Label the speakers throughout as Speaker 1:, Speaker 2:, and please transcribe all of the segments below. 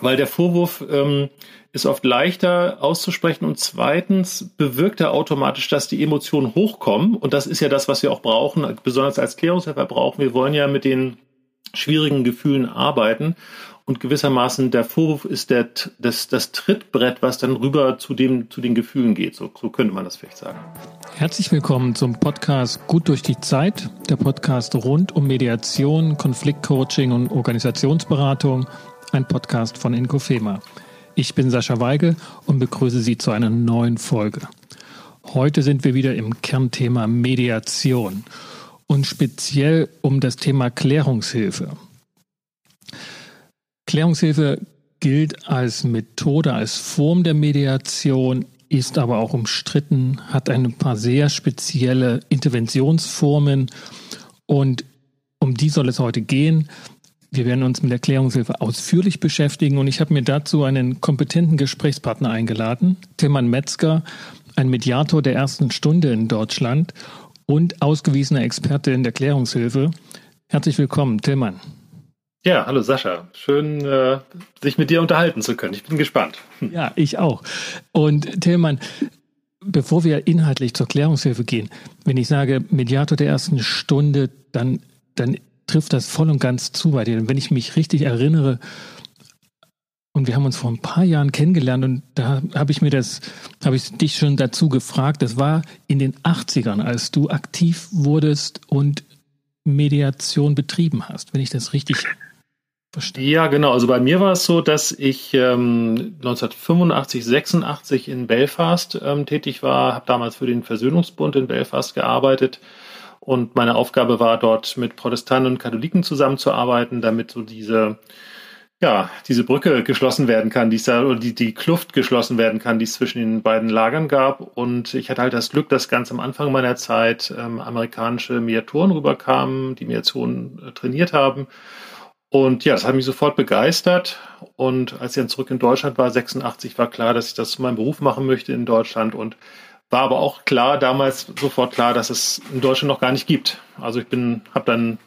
Speaker 1: weil der Vorwurf ähm, ist oft leichter auszusprechen und zweitens bewirkt er automatisch, dass die Emotionen hochkommen und das ist ja das, was wir auch brauchen, besonders als Klärungshelfer brauchen. Wir wollen ja mit den schwierigen Gefühlen arbeiten und gewissermaßen der Vorwurf ist der, das, das Trittbrett, was dann rüber zu, dem, zu den Gefühlen geht. So, so könnte man das vielleicht sagen.
Speaker 2: Herzlich willkommen zum Podcast Gut durch die Zeit, der Podcast rund um Mediation, Konfliktcoaching und Organisationsberatung, ein Podcast von Inkofema. Ich bin Sascha Weigel und begrüße Sie zu einer neuen Folge. Heute sind wir wieder im Kernthema Mediation und speziell um das Thema Klärungshilfe. Klärungshilfe gilt als Methode, als Form der Mediation, ist aber auch umstritten, hat ein paar sehr spezielle Interventionsformen und um die soll es heute gehen. Wir werden uns mit Erklärungshilfe ausführlich beschäftigen und ich habe mir dazu einen kompetenten Gesprächspartner eingeladen, Tilman Metzger, ein Mediator der ersten Stunde in Deutschland und ausgewiesener Experte in der Erklärungshilfe. Herzlich willkommen, Tilman.
Speaker 1: Ja, hallo Sascha. Schön, äh, sich mit dir unterhalten zu können. Ich bin gespannt.
Speaker 2: Hm. Ja, ich auch. Und Tillmann, bevor wir inhaltlich zur Klärungshilfe gehen, wenn ich sage Mediator der ersten Stunde, dann, dann trifft das voll und ganz zu bei dir. Und wenn ich mich richtig erinnere, und wir haben uns vor ein paar Jahren kennengelernt und da habe ich mir das, habe ich dich schon dazu gefragt. Das war in den 80ern, als du aktiv wurdest und Mediation betrieben hast, wenn ich das richtig
Speaker 1: verstehe. Ja, genau. Also bei mir war es so, dass ich ähm, 1985, 86 in Belfast ähm, tätig war, habe damals für den Versöhnungsbund in Belfast gearbeitet und meine Aufgabe war dort mit Protestanten und Katholiken zusammenzuarbeiten, damit so diese ja, diese Brücke geschlossen werden kann, die es da, oder die, die Kluft geschlossen werden kann, die es zwischen den beiden Lagern gab. Und ich hatte halt das Glück, dass ganz am Anfang meiner Zeit ähm, amerikanische Mediatoren rüberkamen, die Mediation äh, trainiert haben. Und ja, das hat mich sofort begeistert. Und als ich dann zurück in Deutschland war, 86, war klar, dass ich das zu meinem Beruf machen möchte in Deutschland. Und war aber auch klar, damals sofort klar, dass es in Deutschland noch gar nicht gibt. Also ich bin, habe dann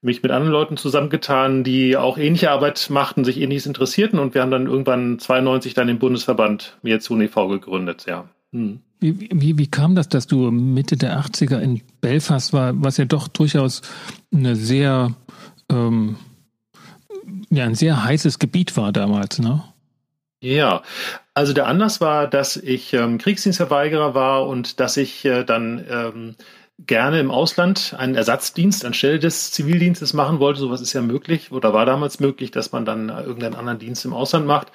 Speaker 1: mich mit anderen Leuten zusammengetan, die auch ähnliche Arbeit machten, sich ähnliches interessierten und wir haben dann irgendwann 92 dann den Bundesverband Mediation e.V. gegründet, ja.
Speaker 2: Hm. Wie, wie, wie kam das, dass du Mitte der 80er in Belfast war, was ja doch durchaus eine sehr, ähm, ja, ein sehr heißes Gebiet war damals, ne?
Speaker 1: Ja, also der Anlass war, dass ich ähm, Kriegsdienstverweigerer war und dass ich äh, dann ähm, gerne im Ausland einen Ersatzdienst anstelle des Zivildienstes machen wollte. Sowas ist ja möglich oder war damals möglich, dass man dann irgendeinen anderen Dienst im Ausland macht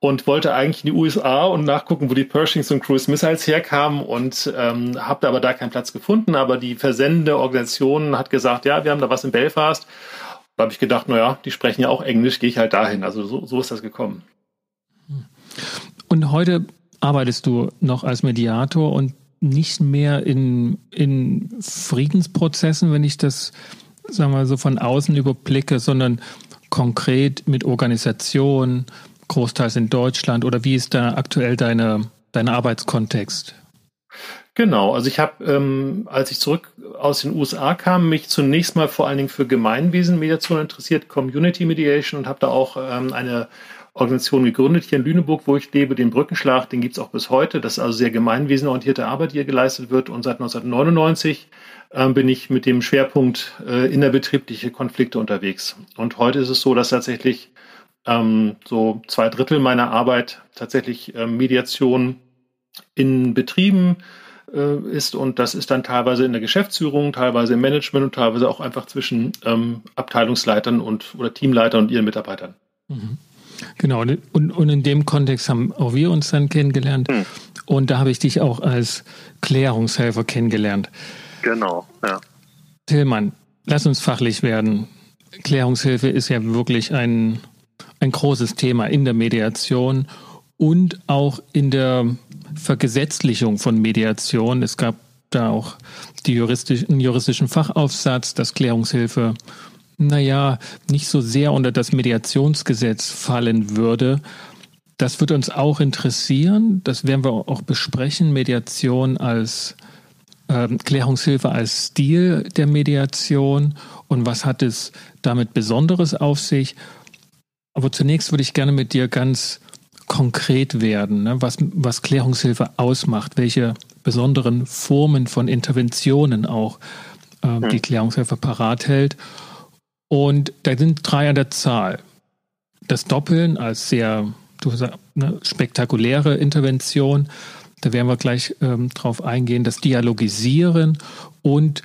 Speaker 1: und wollte eigentlich in die USA und nachgucken, wo die Pershings und Cruise Missiles herkamen und ähm, habe aber da keinen Platz gefunden. Aber die versendende Organisation hat gesagt, ja, wir haben da was in Belfast. Da habe ich gedacht, naja, die sprechen ja auch Englisch, gehe ich halt dahin. Also so, so ist das gekommen.
Speaker 2: Und heute arbeitest du noch als Mediator und nicht mehr in, in Friedensprozessen, wenn ich das, sagen wir so von außen überblicke, sondern konkret mit Organisation, großteils in Deutschland oder wie ist da aktuell deine, dein Arbeitskontext?
Speaker 1: Genau, also ich habe, ähm, als ich zurück aus den USA kam, mich zunächst mal vor allen Dingen für Gemeinwesenmediation interessiert, Community Mediation und habe da auch ähm, eine Organisation gegründet hier in Lüneburg, wo ich lebe, den Brückenschlag, den gibt's auch bis heute. Das ist also sehr gemeinwesenorientierte Arbeit, die hier geleistet wird. Und seit 1999 äh, bin ich mit dem Schwerpunkt äh, innerbetriebliche Konflikte unterwegs. Und heute ist es so, dass tatsächlich ähm, so zwei Drittel meiner Arbeit tatsächlich äh, Mediation in Betrieben äh, ist und das ist dann teilweise in der Geschäftsführung, teilweise im Management und teilweise auch einfach zwischen ähm, Abteilungsleitern und oder Teamleitern und ihren Mitarbeitern.
Speaker 2: Mhm. Genau, und, und in dem Kontext haben auch wir uns dann kennengelernt. Hm. Und da habe ich dich auch als Klärungshelfer kennengelernt.
Speaker 1: Genau, ja.
Speaker 2: Tillmann, lass uns fachlich werden. Klärungshilfe ist ja wirklich ein, ein großes Thema in der Mediation und auch in der Vergesetzlichung von Mediation. Es gab da auch die juristischen, juristischen Fachaufsatz, dass Klärungshilfe naja, nicht so sehr unter das Mediationsgesetz fallen würde. Das wird uns auch interessieren. Das werden wir auch besprechen. Mediation als äh, Klärungshilfe als Stil der Mediation und was hat es damit Besonderes auf sich. Aber zunächst würde ich gerne mit dir ganz konkret werden, ne? was, was Klärungshilfe ausmacht, welche besonderen Formen von Interventionen auch äh, die. Klärungshilfe parat hält. Und da sind drei an der Zahl. Das Doppeln als sehr du sagst, ne, spektakuläre Intervention, da werden wir gleich ähm, drauf eingehen, das Dialogisieren und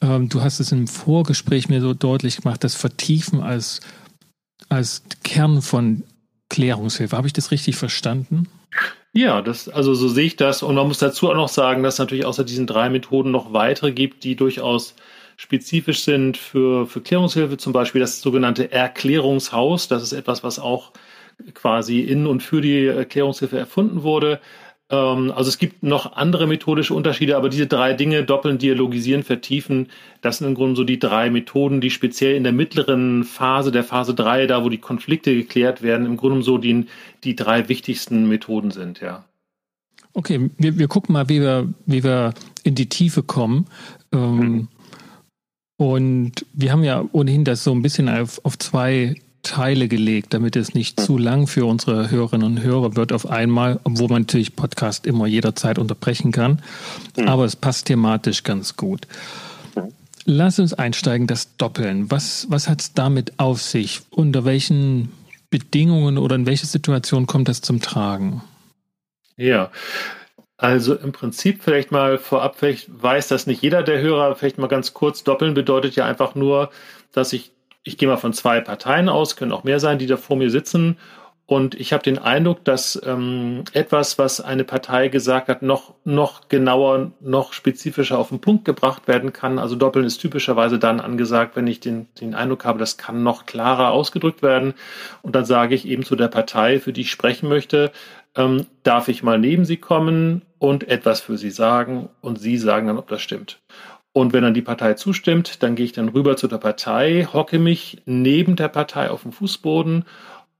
Speaker 2: ähm, du hast es im Vorgespräch mir so deutlich gemacht, das Vertiefen als, als Kern von Klärungshilfe. Habe ich das richtig verstanden?
Speaker 1: Ja, das, also so sehe ich das. Und man muss dazu auch noch sagen, dass es natürlich außer diesen drei Methoden noch weitere gibt, die durchaus spezifisch sind für, für Klärungshilfe. Zum Beispiel das sogenannte Erklärungshaus. Das ist etwas, was auch quasi in und für die Erklärungshilfe erfunden wurde. Ähm, also es gibt noch andere methodische Unterschiede, aber diese drei Dinge, doppeln, dialogisieren, vertiefen, das sind im Grunde so die drei Methoden, die speziell in der mittleren Phase, der Phase drei, da wo die Konflikte geklärt werden, im Grunde so die, die drei wichtigsten Methoden sind, ja.
Speaker 2: Okay, wir, wir gucken mal, wie wir, wie wir in die Tiefe kommen. Ähm, mhm. Und wir haben ja ohnehin das so ein bisschen auf, auf zwei Teile gelegt, damit es nicht zu lang für unsere Hörerinnen und Hörer wird auf einmal, obwohl man natürlich Podcast immer jederzeit unterbrechen kann. Mhm. Aber es passt thematisch ganz gut. Lass uns einsteigen, das Doppeln. Was, was hat es damit auf sich? Unter welchen Bedingungen oder in welcher Situation kommt das zum Tragen?
Speaker 1: Ja, also im Prinzip vielleicht mal vorab, vielleicht weiß das nicht jeder der Hörer, vielleicht mal ganz kurz, Doppeln bedeutet ja einfach nur, dass ich ich gehe mal von zwei Parteien aus, können auch mehr sein, die da vor mir sitzen. Und ich habe den Eindruck, dass ähm, etwas, was eine Partei gesagt hat, noch, noch genauer, noch spezifischer auf den Punkt gebracht werden kann. Also Doppeln ist typischerweise dann angesagt, wenn ich den, den Eindruck habe, das kann noch klarer ausgedrückt werden. Und dann sage ich eben zu der Partei, für die ich sprechen möchte, ähm, darf ich mal neben sie kommen und etwas für sie sagen und sie sagen dann, ob das stimmt. Und wenn dann die Partei zustimmt, dann gehe ich dann rüber zu der Partei, hocke mich neben der Partei auf dem Fußboden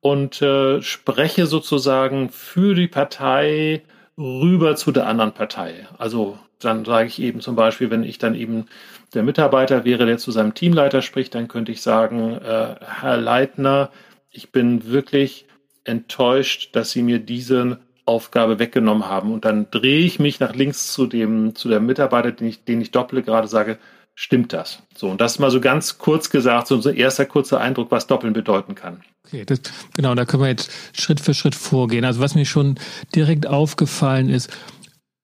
Speaker 1: und äh, spreche sozusagen für die Partei rüber zu der anderen Partei. Also dann sage ich eben zum Beispiel, wenn ich dann eben der Mitarbeiter wäre, der zu seinem Teamleiter spricht, dann könnte ich sagen, äh, Herr Leitner, ich bin wirklich enttäuscht, dass Sie mir diesen Aufgabe weggenommen haben. Und dann drehe ich mich nach links zu dem, zu der Mitarbeiter, den ich, den ich dopple, gerade sage, stimmt das? So, und das ist mal so ganz kurz gesagt, so unser erster kurzer Eindruck, was Doppeln bedeuten kann.
Speaker 2: Okay, das, genau, da können wir jetzt Schritt für Schritt vorgehen. Also was mir schon direkt aufgefallen ist,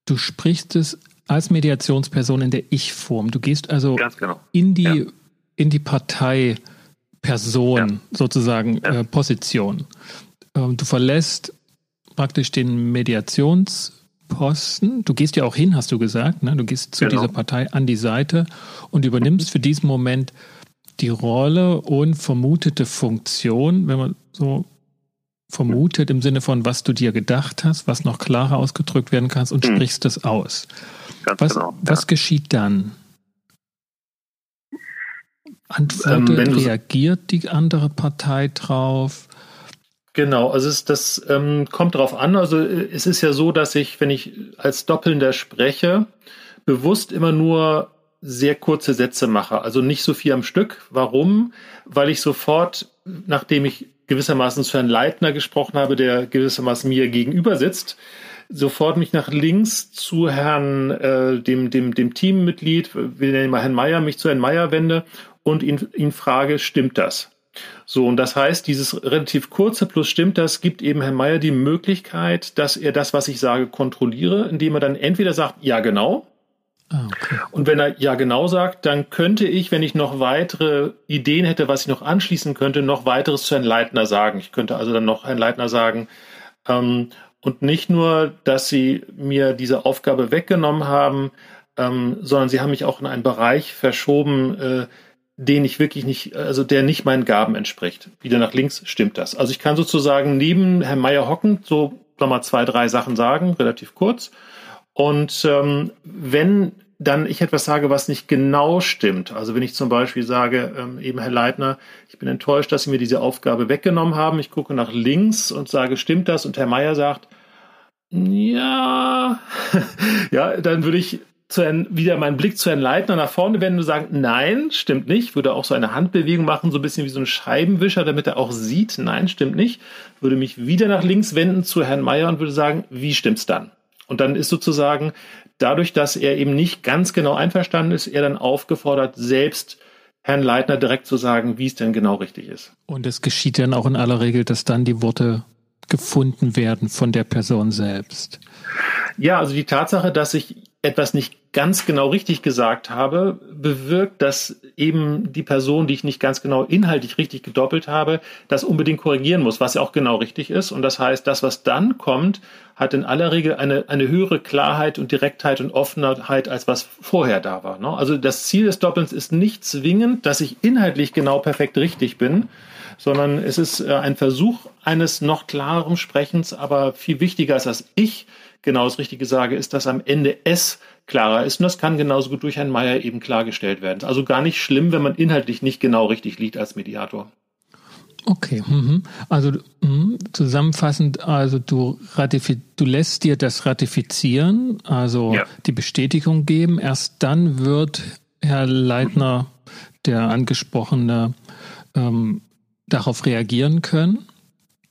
Speaker 2: du sprichst es als Mediationsperson in der Ich-Form. Du gehst also genau. in die, ja. in die Partei Person ja. sozusagen ja. Äh, Position. Ähm, du verlässt praktisch den Mediationsposten. Du gehst ja auch hin, hast du gesagt. Ne? Du gehst zu genau. dieser Partei an die Seite und übernimmst für diesen Moment die Rolle und vermutete Funktion, wenn man so vermutet im Sinne von, was du dir gedacht hast, was noch klarer ausgedrückt werden kannst und hm. sprichst es aus. Ganz was, genau, ja. was geschieht dann? Antwortet, ähm, reagiert die andere Partei drauf?
Speaker 1: Genau, also es, das ähm, kommt darauf an. Also äh, es ist ja so, dass ich, wenn ich als Doppelnder spreche, bewusst immer nur sehr kurze Sätze mache, also nicht so viel am Stück. Warum? Weil ich sofort, nachdem ich gewissermaßen zu Herrn Leitner gesprochen habe, der gewissermaßen mir gegenüber sitzt, sofort mich nach links zu Herrn, äh, dem, dem, dem Teammitglied, wir nennen mal Herrn Meier, mich zu Herrn Meier wende und ihn, ihn frage, stimmt das? So, und das heißt, dieses relativ kurze plus stimmt das, gibt eben Herrn Mayer die Möglichkeit, dass er das, was ich sage, kontrolliere, indem er dann entweder sagt, ja genau. Ah, okay. Und wenn er ja genau sagt, dann könnte ich, wenn ich noch weitere Ideen hätte, was ich noch anschließen könnte, noch weiteres zu Herrn Leitner sagen. Ich könnte also dann noch Herrn Leitner sagen, ähm, und nicht nur, dass Sie mir diese Aufgabe weggenommen haben, ähm, sondern Sie haben mich auch in einen Bereich verschoben, äh, den ich wirklich nicht, also der nicht meinen Gaben entspricht. Wieder nach links stimmt das. Also ich kann sozusagen neben Herrn Meier hocken, so nochmal zwei, drei Sachen sagen, relativ kurz. Und ähm, wenn dann ich etwas sage, was nicht genau stimmt, also wenn ich zum Beispiel sage, ähm, eben Herr Leitner, ich bin enttäuscht, dass Sie mir diese Aufgabe weggenommen haben, ich gucke nach links und sage, stimmt das? Und Herr Meier sagt, ja, ja, dann würde ich zu wieder meinen Blick zu Herrn Leitner nach vorne wenden und sagen, nein, stimmt nicht. Würde auch so eine Handbewegung machen, so ein bisschen wie so ein Scheibenwischer, damit er auch sieht, nein, stimmt nicht. Würde mich wieder nach links wenden zu Herrn Meier und würde sagen, wie stimmt's dann? Und dann ist sozusagen dadurch, dass er eben nicht ganz genau einverstanden ist, er dann aufgefordert, selbst Herrn Leitner direkt zu sagen, wie es denn genau richtig ist.
Speaker 2: Und es geschieht dann auch in aller Regel, dass dann die Worte gefunden werden von der Person selbst.
Speaker 1: Ja, also die Tatsache, dass ich etwas nicht ganz genau richtig gesagt habe, bewirkt, dass eben die Person, die ich nicht ganz genau inhaltlich richtig gedoppelt habe, das unbedingt korrigieren muss, was ja auch genau richtig ist. Und das heißt, das, was dann kommt, hat in aller Regel eine, eine höhere Klarheit und Direktheit und Offenheit, als was vorher da war. Ne? Also das Ziel des Doppelns ist nicht zwingend, dass ich inhaltlich genau perfekt richtig bin, sondern es ist äh, ein Versuch eines noch klareren Sprechens, aber viel wichtiger ist, dass ich genau das Richtige sage, ist, dass am Ende es klarer ist. Und das kann genauso gut durch Herrn Meier eben klargestellt werden. Also gar nicht schlimm, wenn man inhaltlich nicht genau richtig liegt als Mediator.
Speaker 2: Okay, mhm. also mh, zusammenfassend, also du, du lässt dir das ratifizieren, also ja. die Bestätigung geben. Erst dann wird Herr Leitner, der angesprochene, ähm, darauf reagieren können.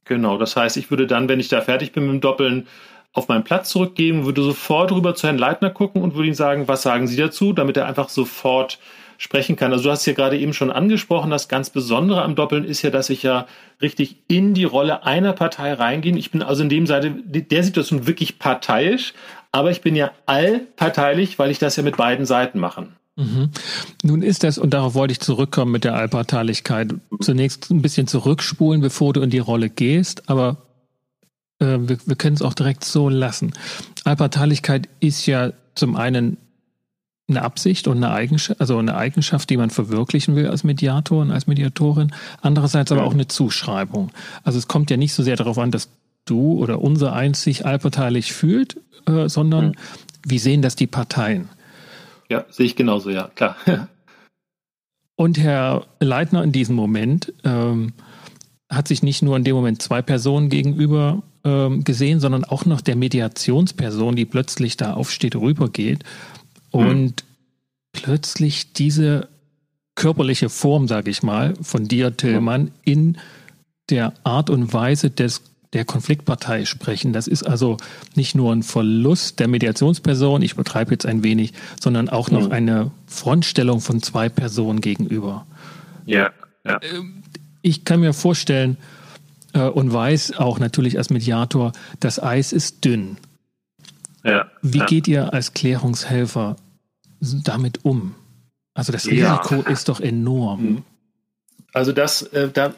Speaker 1: Genau, das heißt, ich würde dann, wenn ich da fertig bin mit dem Doppeln, auf meinen Platz zurückgeben, würde sofort rüber zu Herrn Leitner gucken und würde ihm sagen, was sagen Sie dazu, damit er einfach sofort sprechen kann. Also du hast ja gerade eben schon angesprochen, das ganz Besondere am Doppeln ist ja, dass ich ja richtig in die Rolle einer Partei reingehe. Ich bin also in dem Seite der Situation wirklich parteiisch, aber ich bin ja allparteilich, weil ich das ja mit beiden Seiten mache.
Speaker 2: Mhm. Nun ist das, und darauf wollte ich zurückkommen mit der Allparteilichkeit, zunächst ein bisschen zurückspulen, bevor du in die Rolle gehst, aber äh, wir, wir können es auch direkt so lassen. Allparteilichkeit ist ja zum einen eine Absicht und eine Eigenschaft, also eine Eigenschaft, die man verwirklichen will als Mediator und als Mediatorin. Andererseits aber auch eine Zuschreibung. Also es kommt ja nicht so sehr darauf an, dass du oder unser eins sich allparteilich fühlt, äh, sondern mhm. wie sehen das die Parteien?
Speaker 1: Ja, sehe ich genauso, ja, klar.
Speaker 2: und Herr Leitner in diesem Moment ähm, hat sich nicht nur in dem Moment zwei Personen gegenüber ähm, gesehen, sondern auch noch der Mediationsperson, die plötzlich da aufsteht, rübergeht und mhm. plötzlich diese körperliche Form, sage ich mal, von dir, Tillmann, mhm. in der Art und Weise des der Konfliktpartei sprechen. Das ist also nicht nur ein Verlust der Mediationsperson, ich betreibe jetzt ein wenig, sondern auch noch mhm. eine Frontstellung von zwei Personen gegenüber.
Speaker 1: Ja, ja.
Speaker 2: Ähm, ich kann mir vorstellen äh, und weiß auch natürlich als Mediator, das Eis ist dünn. Ja, Wie ja. geht ihr als Klärungshelfer damit um? Also das Risiko ja. ist doch enorm. Mhm.
Speaker 1: Also das, äh, da,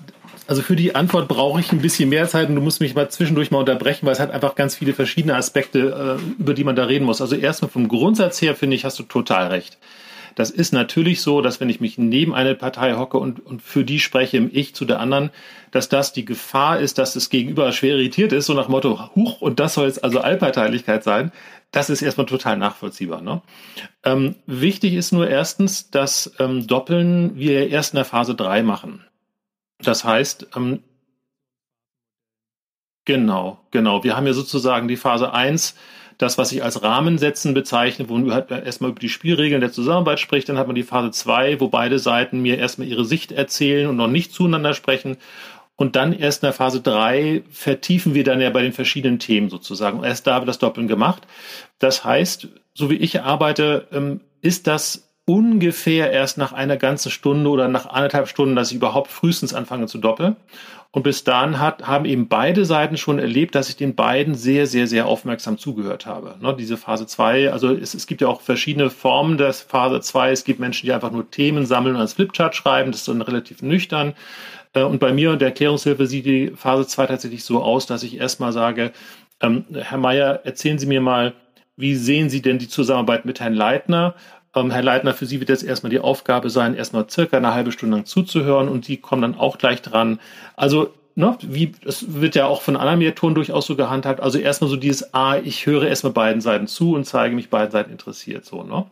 Speaker 1: also für die Antwort brauche ich ein bisschen mehr Zeit und du musst mich mal zwischendurch mal unterbrechen, weil es hat einfach ganz viele verschiedene Aspekte, äh, über die man da reden muss. Also erstmal vom Grundsatz her finde ich, hast du total recht. Das ist natürlich so, dass wenn ich mich neben eine Partei hocke und, und für die spreche, im Ich zu der anderen, dass das die Gefahr ist, dass das Gegenüber schwer irritiert ist, so nach Motto, huch, und das soll jetzt also Allparteilichkeit sein. Das ist erstmal total nachvollziehbar. Ne? Ähm, wichtig ist nur erstens, dass ähm, Doppeln wir erst in der Phase drei machen. Das heißt, ähm, genau, genau, wir haben ja sozusagen die Phase eins das, was ich als Rahmensetzen bezeichne, wo man halt erstmal über die Spielregeln der Zusammenarbeit spricht. Dann hat man die Phase 2, wo beide Seiten mir erstmal ihre Sicht erzählen und noch nicht zueinander sprechen. Und dann erst in der Phase 3 vertiefen wir dann ja bei den verschiedenen Themen sozusagen. Und erst da wird das Doppeln gemacht. Das heißt, so wie ich arbeite, ähm, ist das ungefähr erst nach einer ganzen Stunde oder nach anderthalb Stunden, dass ich überhaupt frühestens anfange zu doppeln. Und bis dahin hat, haben eben beide Seiten schon erlebt, dass ich den beiden sehr, sehr, sehr aufmerksam zugehört habe. Ne, diese Phase 2, also es, es gibt ja auch verschiedene Formen der Phase 2. Es gibt Menschen, die einfach nur Themen sammeln und als Flipchart schreiben. Das ist dann relativ nüchtern. Äh, und bei mir und der Erklärungshilfe sieht die Phase 2 tatsächlich so aus, dass ich erstmal sage, ähm, Herr Mayer, erzählen Sie mir mal, wie sehen Sie denn die Zusammenarbeit mit Herrn Leitner? Ähm, Herr Leitner, für Sie wird jetzt erstmal die Aufgabe sein, erstmal circa eine halbe Stunde lang zuzuhören und Sie kommen dann auch gleich dran. Also, ne, wie, das wird ja auch von anderen Mediatoren durchaus so gehandhabt. Also erstmal so dieses, ah, ich höre erstmal beiden Seiten zu und zeige mich beiden Seiten interessiert, so, ne?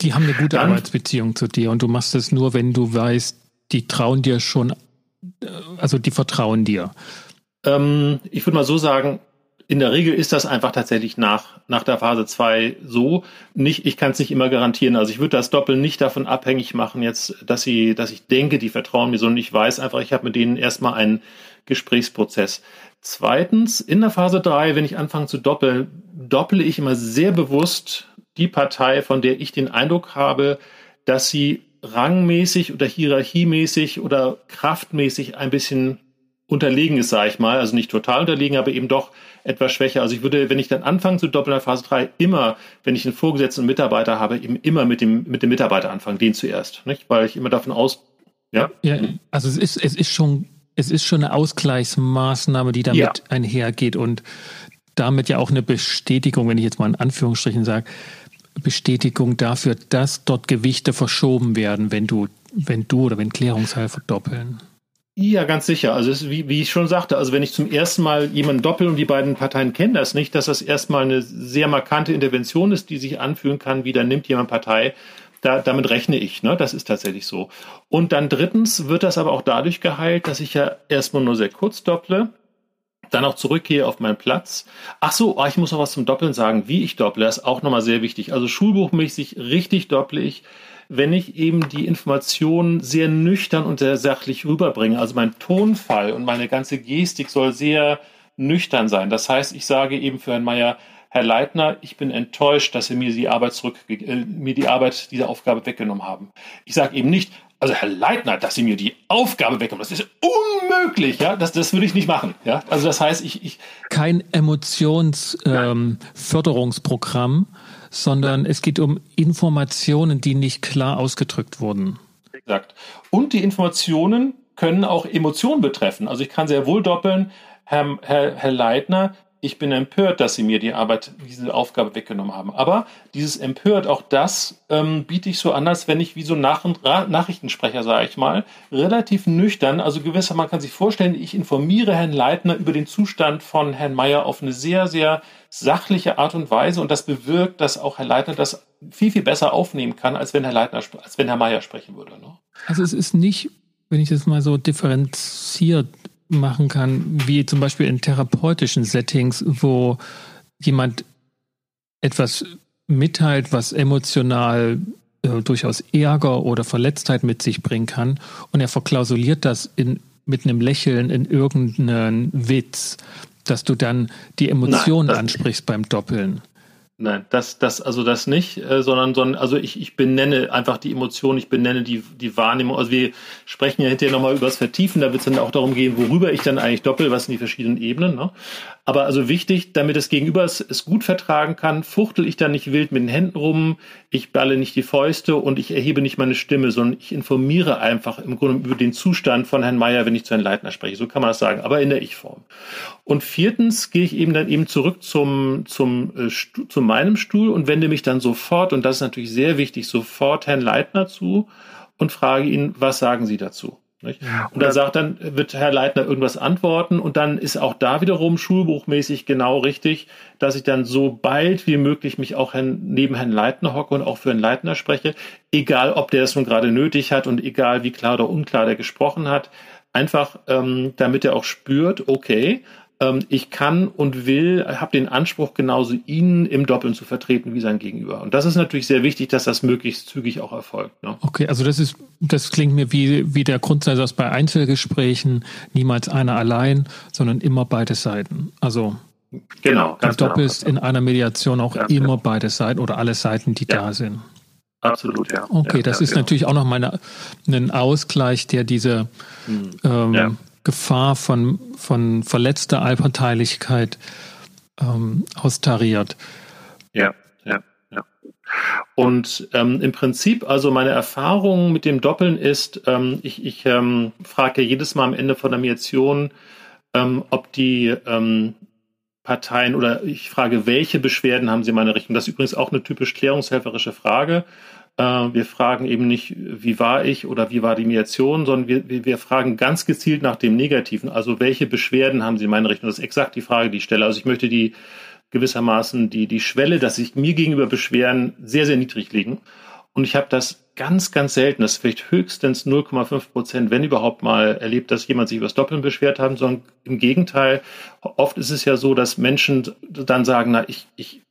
Speaker 2: Die haben eine gute dann, Arbeitsbeziehung zu dir und du machst es nur, wenn du weißt, die trauen dir schon, äh, also die vertrauen dir.
Speaker 1: Ähm, ich würde mal so sagen, in der Regel ist das einfach tatsächlich nach, nach der Phase 2 so. Nicht, ich kann es nicht immer garantieren. Also ich würde das Doppeln nicht davon abhängig machen, jetzt, dass sie, dass ich denke, die vertrauen mir, sondern ich weiß einfach, ich habe mit denen erstmal einen Gesprächsprozess. Zweitens, in der Phase 3, wenn ich anfange zu doppeln, doppele ich immer sehr bewusst die Partei, von der ich den Eindruck habe, dass sie rangmäßig oder hierarchiemäßig oder kraftmäßig ein bisschen unterlegen ist, sage ich mal. Also nicht total unterlegen, aber eben doch etwas schwächer. Also ich würde, wenn ich dann anfange zu doppeln in Phase 3, immer, wenn ich einen vorgesetzten Mitarbeiter habe, eben immer mit dem, mit dem Mitarbeiter anfangen, den zuerst. Nicht? Weil ich immer davon aus, ja.
Speaker 2: ja also es ist, es ist schon, es ist schon eine Ausgleichsmaßnahme, die damit ja. einhergeht und damit ja auch eine Bestätigung, wenn ich jetzt mal in Anführungsstrichen sage, Bestätigung dafür, dass dort Gewichte verschoben werden, wenn du, wenn du oder wenn Klärungshelfer doppeln.
Speaker 1: Ja, ganz sicher. Also ist, wie, wie ich schon sagte, also wenn ich zum ersten Mal jemanden doppel und die beiden Parteien kennen das nicht, dass das erstmal eine sehr markante Intervention ist, die sich anfühlen kann, wie dann nimmt jemand Partei. Da, damit rechne ich, ne? Das ist tatsächlich so. Und dann drittens wird das aber auch dadurch geheilt, dass ich ja erstmal nur sehr kurz dopple, dann auch zurückgehe auf meinen Platz. Ach so, oh, ich muss noch was zum Doppeln sagen. Wie ich dopple, ist auch nochmal sehr wichtig. Also schulbuchmäßig richtig dopple ich wenn ich eben die Informationen sehr nüchtern und sehr sachlich rüberbringe. Also mein Tonfall und meine ganze Gestik soll sehr nüchtern sein. Das heißt, ich sage eben für Herrn Mayer, Herr Leitner, ich bin enttäuscht, dass Sie mir die Arbeit zurück, äh, mir die Arbeit, diese Aufgabe weggenommen haben. Ich sage eben nicht, also Herr Leitner, dass Sie mir die Aufgabe weggenommen, das ist unmöglich, ja, das, das würde ich nicht machen, ja. Also das heißt, ich, ich
Speaker 2: kein Emotionsförderungsprogramm, ähm, sondern es geht um Informationen, die nicht klar ausgedrückt wurden.
Speaker 1: Exakt. Und die Informationen können auch Emotionen betreffen. Also ich kann sehr wohl doppeln, Herr, Herr, Herr Leitner, ich bin empört, dass Sie mir die Arbeit, diese Aufgabe weggenommen haben. Aber dieses empört, auch das ähm, biete ich so an, als wenn ich wie so Nach Nachrichtensprecher, sage ich mal, relativ nüchtern, also gewisser, man kann sich vorstellen, ich informiere Herrn Leitner über den Zustand von Herrn Mayer auf eine sehr, sehr sachliche Art und Weise und das bewirkt, dass auch Herr Leitner das viel, viel besser aufnehmen kann, als wenn Herr Leitner, als wenn Herr Mayer sprechen würde. Ne?
Speaker 2: Also es ist nicht, wenn ich das mal so differenziert machen kann, wie zum Beispiel in therapeutischen Settings, wo jemand etwas mitteilt, was emotional äh, durchaus Ärger oder Verletztheit mit sich bringen kann und er verklausuliert das in, mit einem Lächeln in irgendeinen Witz, dass du dann die Emotionen Nein, ansprichst beim Doppeln.
Speaker 1: Nein, das, das, also das nicht, äh, sondern, sondern, also ich, ich benenne einfach die Emotion, ich benenne die, die Wahrnehmung. Also wir sprechen ja hinterher nochmal über das Vertiefen, da wird es dann auch darum gehen, worüber ich dann eigentlich doppel, was sind die verschiedenen Ebenen. Ne? Aber also wichtig, damit das Gegenüber es, es gut vertragen kann, fuchtel ich dann nicht wild mit den Händen rum, ich balle nicht die Fäuste und ich erhebe nicht meine Stimme, sondern ich informiere einfach im Grunde über den Zustand von Herrn Meier, wenn ich zu Herrn Leitner spreche. So kann man das sagen, aber in der Ich-Form. Und viertens gehe ich eben dann eben zurück zum, zum, äh, zu meinem Stuhl und wende mich dann sofort, und das ist natürlich sehr wichtig, sofort Herrn Leitner zu und frage ihn, was sagen Sie dazu? Nicht? Und dann sagt dann, wird Herr Leitner irgendwas antworten und dann ist auch da wiederum schulbuchmäßig genau richtig, dass ich dann so bald wie möglich mich auch neben Herrn Leitner hocke und auch für Herrn Leitner spreche, egal ob der es nun gerade nötig hat und egal wie klar oder unklar der gesprochen hat, einfach ähm, damit er auch spürt, okay, ich kann und will, habe den Anspruch, genauso ihn im Doppeln zu vertreten wie sein Gegenüber. Und das ist natürlich sehr wichtig, dass das möglichst zügig auch erfolgt.
Speaker 2: Ne? Okay, also das ist, das klingt mir wie, wie der Grundsatz aus bei Einzelgesprächen, niemals einer allein, sondern immer beide Seiten. Also
Speaker 1: genau,
Speaker 2: ganz du doppelst genau. in einer Mediation auch ja, immer ja. beide Seiten oder alle Seiten, die ja. da sind.
Speaker 1: Absolut, ja.
Speaker 2: Okay, das ist genau. natürlich auch nochmal ein Ausgleich, der diese hm. ähm, Gefahr von, von verletzter Allparteilichkeit ähm, austariert.
Speaker 1: Ja, ja, ja. Und ähm, im Prinzip, also meine Erfahrung mit dem Doppeln ist, ähm, ich, ich ähm, frage jedes Mal am Ende von der Mediation, ähm, ob die ähm, Parteien oder ich frage, welche Beschwerden haben sie in meine Richtung? Das ist übrigens auch eine typisch klärungshelferische Frage. Äh, wir fragen eben nicht, wie war ich oder wie war die Mediation, sondern wir, wir fragen ganz gezielt nach dem Negativen. Also welche Beschwerden haben Sie in meiner Richtung? Das ist exakt die Frage, die ich stelle. Also ich möchte die gewissermaßen die, die Schwelle, dass sich mir gegenüber beschweren, sehr, sehr niedrig legen. Und ich habe das ganz, ganz selten, das ist vielleicht höchstens 0,5 Prozent, wenn überhaupt mal erlebt, dass jemand sich über das Doppeln beschwert hat, sondern im Gegenteil, oft ist es ja so, dass Menschen dann sagen, na, ich, ich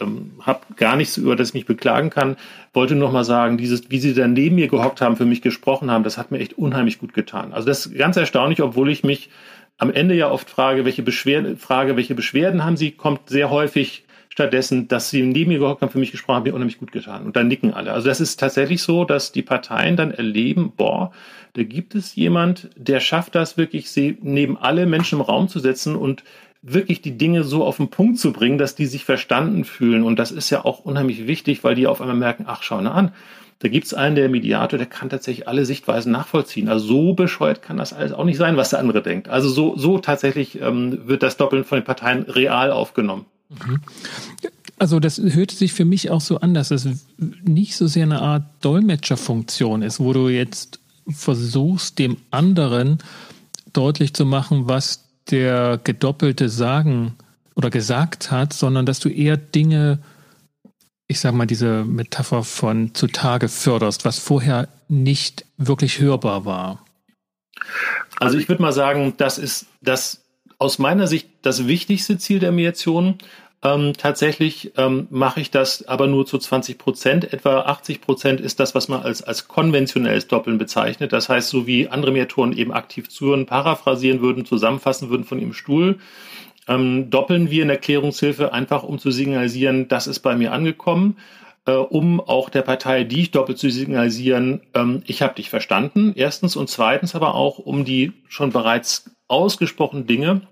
Speaker 1: ähm, habe gar nichts, über das ich mich beklagen kann. Wollte nur noch mal sagen, dieses, wie Sie dann neben mir gehockt haben, für mich gesprochen haben, das hat mir echt unheimlich gut getan. Also das ist ganz erstaunlich, obwohl ich mich am Ende ja oft frage, welche Beschwerden, Frage, welche Beschwerden haben Sie, kommt sehr häufig stattdessen, dass Sie neben mir gehockt haben, für mich gesprochen haben, mir unheimlich gut getan. Und dann nicken alle. Also das ist tatsächlich so, dass die Parteien dann erleben, boah, da gibt es jemand, der schafft das wirklich, sie neben alle Menschen im Raum zu setzen und wirklich die Dinge so auf den Punkt zu bringen, dass die sich verstanden fühlen. Und das ist ja auch unheimlich wichtig, weil die auf einmal merken, ach, schau mal an, da gibt's einen, der Mediator, der kann tatsächlich alle Sichtweisen nachvollziehen. Also so bescheuert kann das alles auch nicht sein, was der andere denkt. Also so, so tatsächlich ähm, wird das Doppeln von den Parteien real aufgenommen. Mhm.
Speaker 2: Also das hört sich für mich auch so an, dass es nicht so sehr eine Art Dolmetscherfunktion ist, wo du jetzt versuchst, dem anderen deutlich zu machen, was der Gedoppelte sagen oder gesagt hat, sondern dass du eher Dinge, ich sag mal, diese Metapher von zutage förderst, was vorher nicht wirklich hörbar war.
Speaker 1: Also ich würde mal sagen, das ist das aus meiner Sicht das wichtigste Ziel der Mediation. Ähm, tatsächlich ähm, mache ich das aber nur zu 20 Prozent. Etwa 80 Prozent ist das, was man als, als konventionelles Doppeln bezeichnet. Das heißt, so wie andere Mediatoren eben aktiv zuhören, paraphrasieren würden, zusammenfassen würden von ihrem Stuhl, ähm, doppeln wir in Erklärungshilfe einfach, um zu signalisieren, das ist bei mir angekommen, äh, um auch der Partei, die ich doppelt zu signalisieren, ähm, ich habe dich verstanden, erstens und zweitens aber auch, um die schon bereits ausgesprochenen Dinge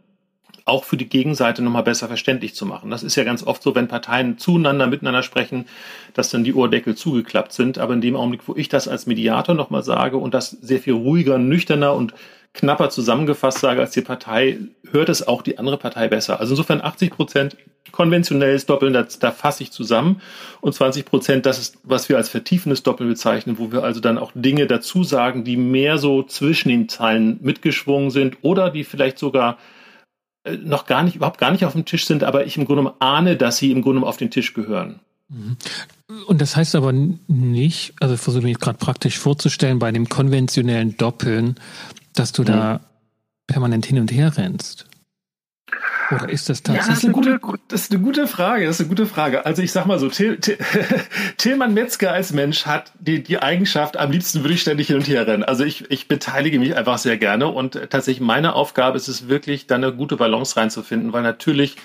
Speaker 1: auch für die Gegenseite nochmal besser verständlich zu machen. Das ist ja ganz oft so, wenn Parteien zueinander, miteinander sprechen, dass dann die Ohrdeckel zugeklappt sind. Aber in dem Augenblick, wo ich das als Mediator nochmal sage und das sehr viel ruhiger, nüchterner und knapper zusammengefasst sage als die Partei, hört es auch die andere Partei besser. Also insofern 80 Prozent konventionelles Doppeln, das, da fasse ich zusammen. Und 20 Prozent, das ist, was wir als vertiefendes Doppeln bezeichnen, wo wir also dann auch Dinge dazu sagen, die mehr so zwischen den Zeilen mitgeschwungen sind oder die vielleicht sogar noch gar nicht, überhaupt gar nicht auf dem Tisch sind, aber ich im Grunde ahne, dass sie im Grunde auf den Tisch gehören.
Speaker 2: Mhm. Und das heißt aber nicht, also ich versuche mich gerade praktisch vorzustellen, bei dem konventionellen Doppeln, dass du mhm. da permanent hin und her rennst. Oder ist das tatsächlich? Ja,
Speaker 1: das ist, eine gute, das ist eine gute Frage. Das ist eine gute Frage. Also ich sag mal so, Till, Till, Tillmann Metzger als Mensch hat die, die Eigenschaft, am liebsten würde ich ständig hin und her rennen. Also ich, ich beteilige mich einfach sehr gerne und tatsächlich meine Aufgabe ist es wirklich, da eine gute Balance reinzufinden, weil natürlich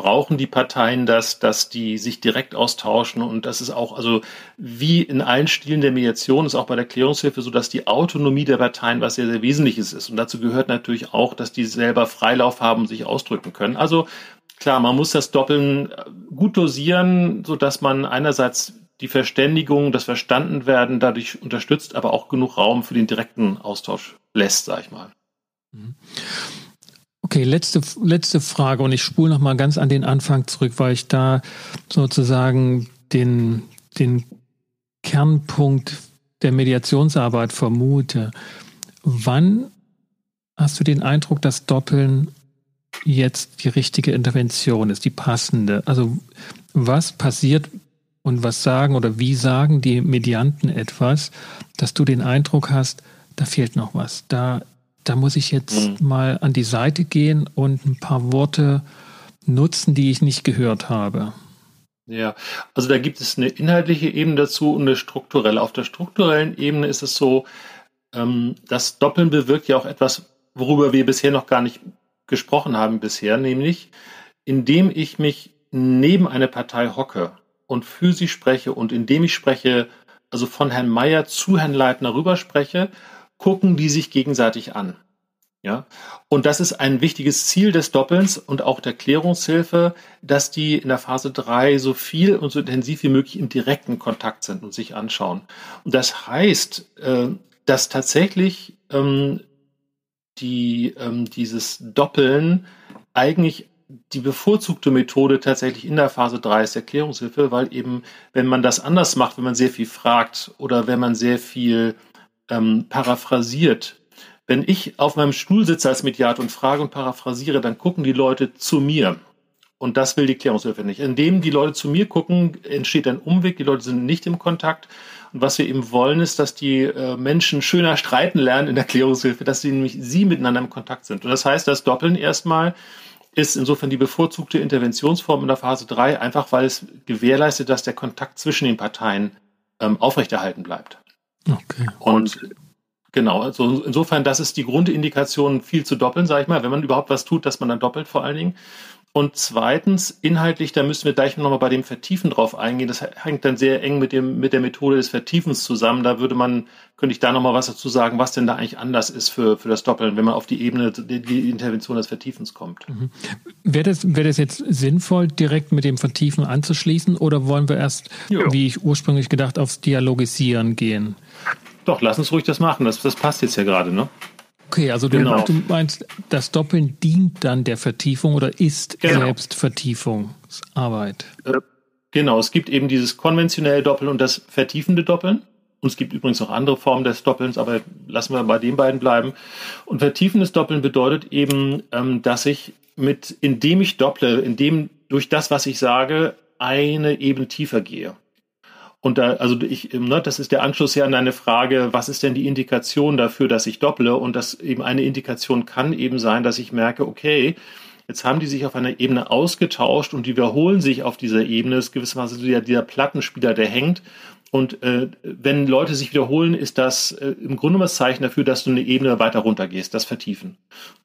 Speaker 1: brauchen die Parteien das, dass die sich direkt austauschen und das ist auch, also wie in allen Stilen der Mediation ist auch bei der Klärungshilfe so, dass die Autonomie der Parteien was sehr, sehr Wesentliches ist. Und dazu gehört natürlich auch, dass die selber Freilauf haben und sich ausdrücken können. Also klar, man muss das Doppeln äh, gut dosieren, so dass man einerseits die Verständigung, das Verstandenwerden dadurch unterstützt, aber auch genug Raum für den direkten Austausch lässt, sag ich mal. Mhm.
Speaker 2: Okay, letzte, letzte Frage und ich spule nochmal ganz an den Anfang zurück, weil ich da sozusagen den, den Kernpunkt der Mediationsarbeit vermute. Wann hast du den Eindruck, dass Doppeln jetzt die richtige Intervention ist, die passende? Also was passiert und was sagen oder wie sagen die Medianten etwas, dass du den Eindruck hast, da fehlt noch was, da da muss ich jetzt mhm. mal an die Seite gehen und ein paar Worte nutzen, die ich nicht gehört habe.
Speaker 1: Ja, also da gibt es eine inhaltliche Ebene dazu und eine strukturelle. Auf der strukturellen Ebene ist es so, ähm, das Doppeln bewirkt ja auch etwas, worüber wir bisher noch gar nicht gesprochen haben bisher, nämlich indem ich mich neben eine Partei hocke und für sie spreche und indem ich spreche, also von Herrn Mayer zu Herrn Leitner rüber spreche gucken die sich gegenseitig an. Ja, und das ist ein wichtiges Ziel des Doppelns und auch der Klärungshilfe, dass die in der Phase drei so viel und so intensiv wie möglich im direkten Kontakt sind und sich anschauen. Und das heißt, äh, dass tatsächlich ähm, die, ähm, dieses Doppeln eigentlich die bevorzugte Methode tatsächlich in der Phase drei ist Erklärungshilfe, weil eben, wenn man das anders macht, wenn man sehr viel fragt oder wenn man sehr viel ähm, paraphrasiert. Wenn ich auf meinem Stuhl sitze als Mediator und frage und paraphrasiere, dann gucken die Leute zu mir. Und das will die Klärungshilfe nicht. Indem die Leute zu mir gucken, entsteht ein Umweg, die Leute sind nicht im Kontakt. Und was wir eben wollen, ist, dass die äh, Menschen schöner streiten lernen in der Klärungshilfe, dass sie nämlich sie miteinander im Kontakt sind. Und das heißt, das Doppeln erstmal ist insofern die bevorzugte Interventionsform in der Phase 3, einfach weil es gewährleistet, dass der Kontakt zwischen den Parteien ähm, aufrechterhalten bleibt. Okay. Und genau, also insofern, das ist die Grundindikation, viel zu doppeln, sage ich mal, wenn man überhaupt was tut, dass man dann doppelt vor allen Dingen. Und zweitens, inhaltlich, da müssen wir gleich nochmal bei dem Vertiefen drauf eingehen. Das hängt dann sehr eng mit dem, mit der Methode des Vertiefens zusammen. Da würde man, könnte ich da nochmal was dazu sagen, was denn da eigentlich anders ist für, für das Doppeln, wenn man auf die Ebene, die, Intervention des Vertiefens kommt. Mhm.
Speaker 2: Wäre das, wäre das jetzt sinnvoll, direkt mit dem Vertiefen anzuschließen oder wollen wir erst, jo. wie ich ursprünglich gedacht, aufs Dialogisieren gehen?
Speaker 1: Doch, lass uns ruhig das machen. Das, das passt jetzt ja gerade, ne?
Speaker 2: Okay, also du, genau. du, meinst, das Doppeln dient dann der Vertiefung oder ist genau. selbst Vertiefungsarbeit?
Speaker 1: Äh, genau, es gibt eben dieses konventionelle Doppeln und das vertiefende Doppeln. Und es gibt übrigens auch andere Formen des Doppelns, aber lassen wir bei den beiden bleiben. Und vertiefendes Doppeln bedeutet eben, ähm, dass ich mit, indem ich dopple, indem durch das, was ich sage, eine Ebene tiefer gehe. Und da, also ich, ne, das ist der Anschluss ja an deine Frage, was ist denn die Indikation dafür, dass ich dopple? Und das eben eine Indikation kann eben sein, dass ich merke, okay, jetzt haben die sich auf einer Ebene ausgetauscht und die wiederholen sich auf dieser Ebene. Das ist gewissermaßen dieser, dieser Plattenspieler, der hängt. Und äh, wenn Leute sich wiederholen, ist das äh, im Grunde das Zeichen dafür, dass du eine Ebene weiter runtergehst, das Vertiefen.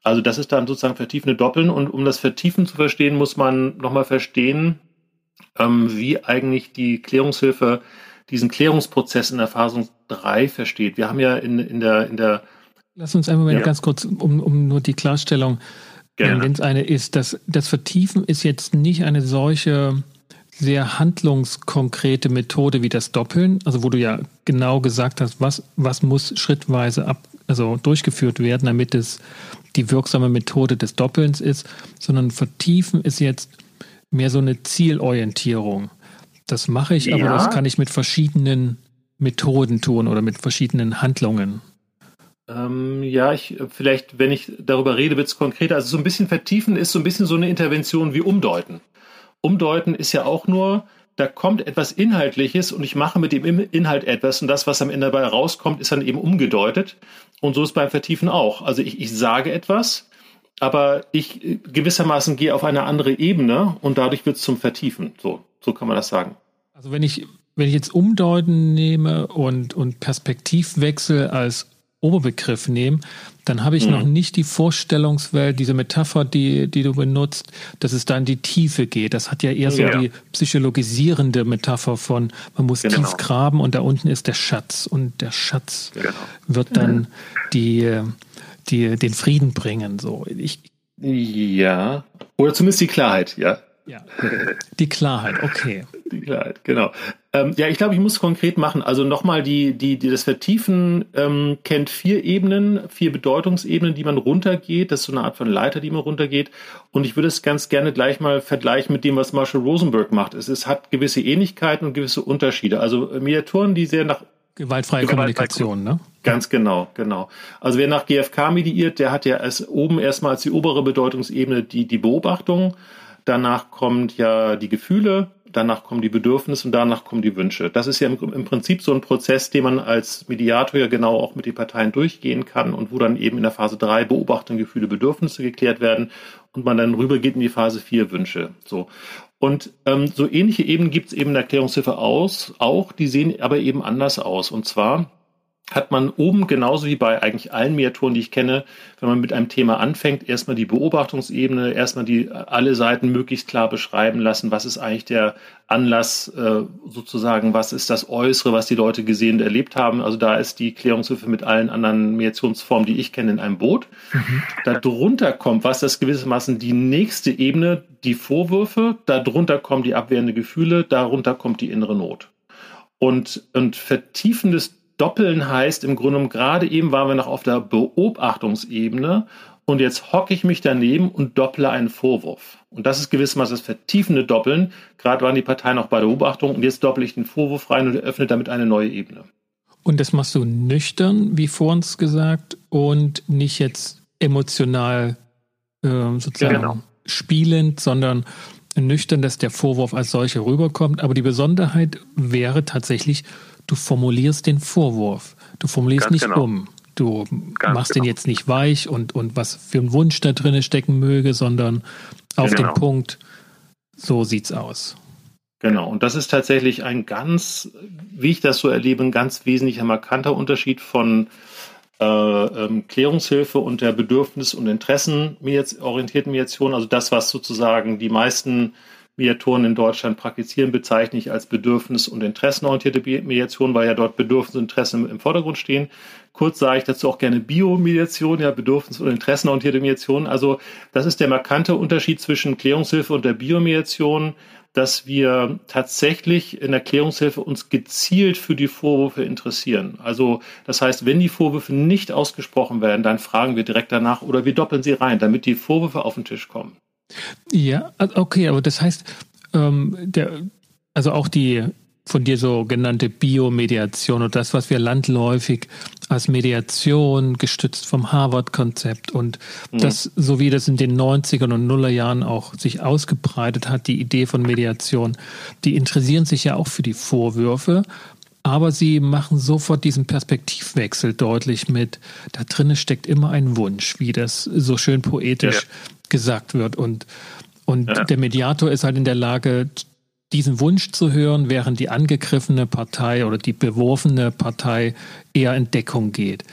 Speaker 1: Also das ist dann sozusagen vertiefende Doppeln. Und um das Vertiefen zu verstehen, muss man nochmal verstehen, ähm, wie eigentlich die Klärungshilfe diesen Klärungsprozess in der Phase 3 versteht. Wir haben ja in, in der, in der
Speaker 2: Lass uns einen Moment ja. ganz kurz, um, um nur die Klarstellung, wenn es eine ist, dass das Vertiefen ist jetzt nicht eine solche sehr handlungskonkrete Methode wie das Doppeln, also wo du ja genau gesagt hast, was, was muss schrittweise ab, also durchgeführt werden, damit es die wirksame Methode des Doppelns ist, sondern Vertiefen ist jetzt mehr so eine Zielorientierung. Das mache ich, ja. aber das kann ich mit verschiedenen Methoden tun oder mit verschiedenen Handlungen.
Speaker 1: Ähm, ja, ich, vielleicht, wenn ich darüber rede, wird es konkreter. Also so ein bisschen vertiefen ist so ein bisschen so eine Intervention wie umdeuten. Umdeuten ist ja auch nur, da kommt etwas Inhaltliches und ich mache mit dem Inhalt etwas und das, was am Ende dabei rauskommt, ist dann eben umgedeutet. Und so ist beim Vertiefen auch. Also ich, ich sage etwas, aber ich äh, gewissermaßen gehe auf eine andere Ebene und dadurch wird es zum Vertiefen. So, so kann man das sagen.
Speaker 2: Also wenn ich, wenn ich jetzt Umdeuten nehme und, und Perspektivwechsel als Oberbegriff nehme, dann habe ich mhm. noch nicht die Vorstellungswelt, diese Metapher, die, die du benutzt, dass es da in die Tiefe geht. Das hat ja eher so ja. die psychologisierende Metapher von, man muss genau. tief graben und da unten ist der Schatz und der Schatz genau. wird dann mhm. die, die den Frieden bringen. So, ich,
Speaker 1: ja, oder zumindest die Klarheit, ja.
Speaker 2: Ja, die Klarheit, okay.
Speaker 1: Die Klarheit, genau. Ähm, ja, ich glaube, ich muss konkret machen. Also nochmal, die, die, die, das Vertiefen ähm, kennt vier Ebenen, vier Bedeutungsebenen, die man runtergeht. Das ist so eine Art von Leiter, die man runtergeht. Und ich würde es ganz gerne gleich mal vergleichen mit dem, was Marshall Rosenberg macht. Es, es hat gewisse Ähnlichkeiten und gewisse Unterschiede. Also Mediatoren, die sehr nach
Speaker 2: Gewaltfreie Kommunikation, ne?
Speaker 1: Ganz genau, genau. Also wer nach GFK mediiert, der hat ja als oben erstmal als die obere Bedeutungsebene die, die Beobachtung. Danach kommt ja die Gefühle, danach kommen die Bedürfnisse und danach kommen die Wünsche. Das ist ja im, im, Prinzip so ein Prozess, den man als Mediator ja genau auch mit den Parteien durchgehen kann und wo dann eben in der Phase 3 Beobachtung, Gefühle, Bedürfnisse geklärt werden und man dann rübergeht in die Phase 4 Wünsche. So. Und ähm, so ähnliche Ebenen gibt es eben in der Erklärungshilfe aus, auch, die sehen aber eben anders aus. Und zwar hat man oben genauso wie bei eigentlich allen Miniaturen, die ich kenne, wenn man mit einem Thema anfängt, erstmal die Beobachtungsebene, erstmal die alle Seiten möglichst klar beschreiben lassen, was ist eigentlich der Anlass äh, sozusagen, was ist das Äußere, was die Leute gesehen und erlebt haben. Also da ist die Klärungshilfe mit allen anderen Mediationsformen, die ich kenne, in einem Boot. Mhm. Darunter kommt, was das gewissermaßen die nächste Ebene, die Vorwürfe, darunter kommen die abwehrende Gefühle, darunter kommt die innere Not. Und, und vertiefendes Doppeln heißt im Grunde genommen, gerade eben waren wir noch auf der Beobachtungsebene und jetzt hocke ich mich daneben und dopple einen Vorwurf. Und das ist gewissermaßen das vertiefende Doppeln. Gerade waren die Parteien auch bei der Beobachtung und jetzt doppel ich den Vorwurf rein und eröffne damit eine neue Ebene.
Speaker 2: Und das machst du nüchtern, wie vor uns gesagt, und nicht jetzt emotional äh, sozusagen ja, genau. spielend, sondern nüchtern, dass der Vorwurf als solcher rüberkommt, aber die Besonderheit wäre tatsächlich, du formulierst den Vorwurf. Du formulierst Ganz nicht genau. um. Du Ganz machst genau. den jetzt nicht weich und, und was für ein Wunsch da drin stecken möge, sondern auf genau. den Punkt, so sieht's aus.
Speaker 1: Genau, und das ist tatsächlich ein ganz, wie ich das so erlebe, ein ganz wesentlicher, markanter Unterschied von äh, ähm, Klärungshilfe und der Bedürfnis- und Interessenorientierten Mediation. Also das, was sozusagen die meisten Mediatoren in Deutschland praktizieren, bezeichne ich als bedürfnis- und interessenorientierte Mediation, weil ja dort Bedürfnis und Interessen im Vordergrund stehen. Kurz sage ich dazu auch gerne Biomediation, ja, bedürfnis- und interessenorientierte Mediation. Also das ist der markante Unterschied zwischen Klärungshilfe und der Biomediation, dass wir tatsächlich in der Klärungshilfe uns gezielt für die Vorwürfe interessieren. Also das heißt, wenn die Vorwürfe nicht ausgesprochen werden, dann fragen wir direkt danach oder wir doppeln sie rein, damit die Vorwürfe auf den Tisch kommen.
Speaker 2: Ja, okay, aber das heißt, ähm, der, also auch die von dir so genannte Biomediation und das, was wir landläufig als Mediation gestützt vom Harvard-Konzept und mhm. das, so wie das in den 90er und Nullerjahren auch sich ausgebreitet hat, die Idee von Mediation, die interessieren sich ja auch für die Vorwürfe, aber sie machen sofort diesen Perspektivwechsel deutlich mit, da drinnen steckt immer ein Wunsch, wie das so schön poetisch ja gesagt wird. Und, und ja. der Mediator ist halt in der Lage, diesen Wunsch zu hören, während die angegriffene Partei oder die beworfene Partei eher in Deckung geht.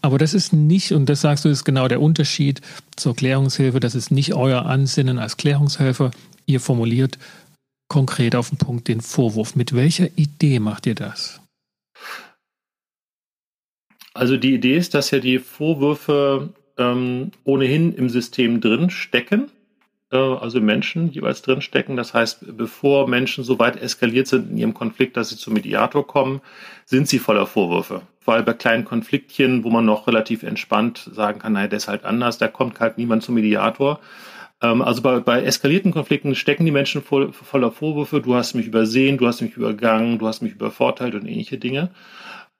Speaker 2: Aber das ist nicht, und das sagst du, ist genau der Unterschied zur Klärungshilfe, das ist nicht euer Ansinnen als Klärungshelfer. Ihr formuliert konkret auf den Punkt den Vorwurf. Mit welcher Idee macht ihr das?
Speaker 1: Also die Idee ist, dass ja die Vorwürfe ähm, ohnehin im System drin stecken, äh, also Menschen jeweils drin stecken. Das heißt, bevor Menschen so weit eskaliert sind in ihrem Konflikt, dass sie zum Mediator kommen, sind sie voller Vorwürfe. Weil bei kleinen Konfliktchen, wo man noch relativ entspannt sagen kann, naja, der ist halt anders, da kommt halt niemand zum Mediator. Ähm, also bei, bei eskalierten Konflikten stecken die Menschen voll, voller Vorwürfe, du hast mich übersehen, du hast mich übergangen, du hast mich übervorteilt und ähnliche Dinge.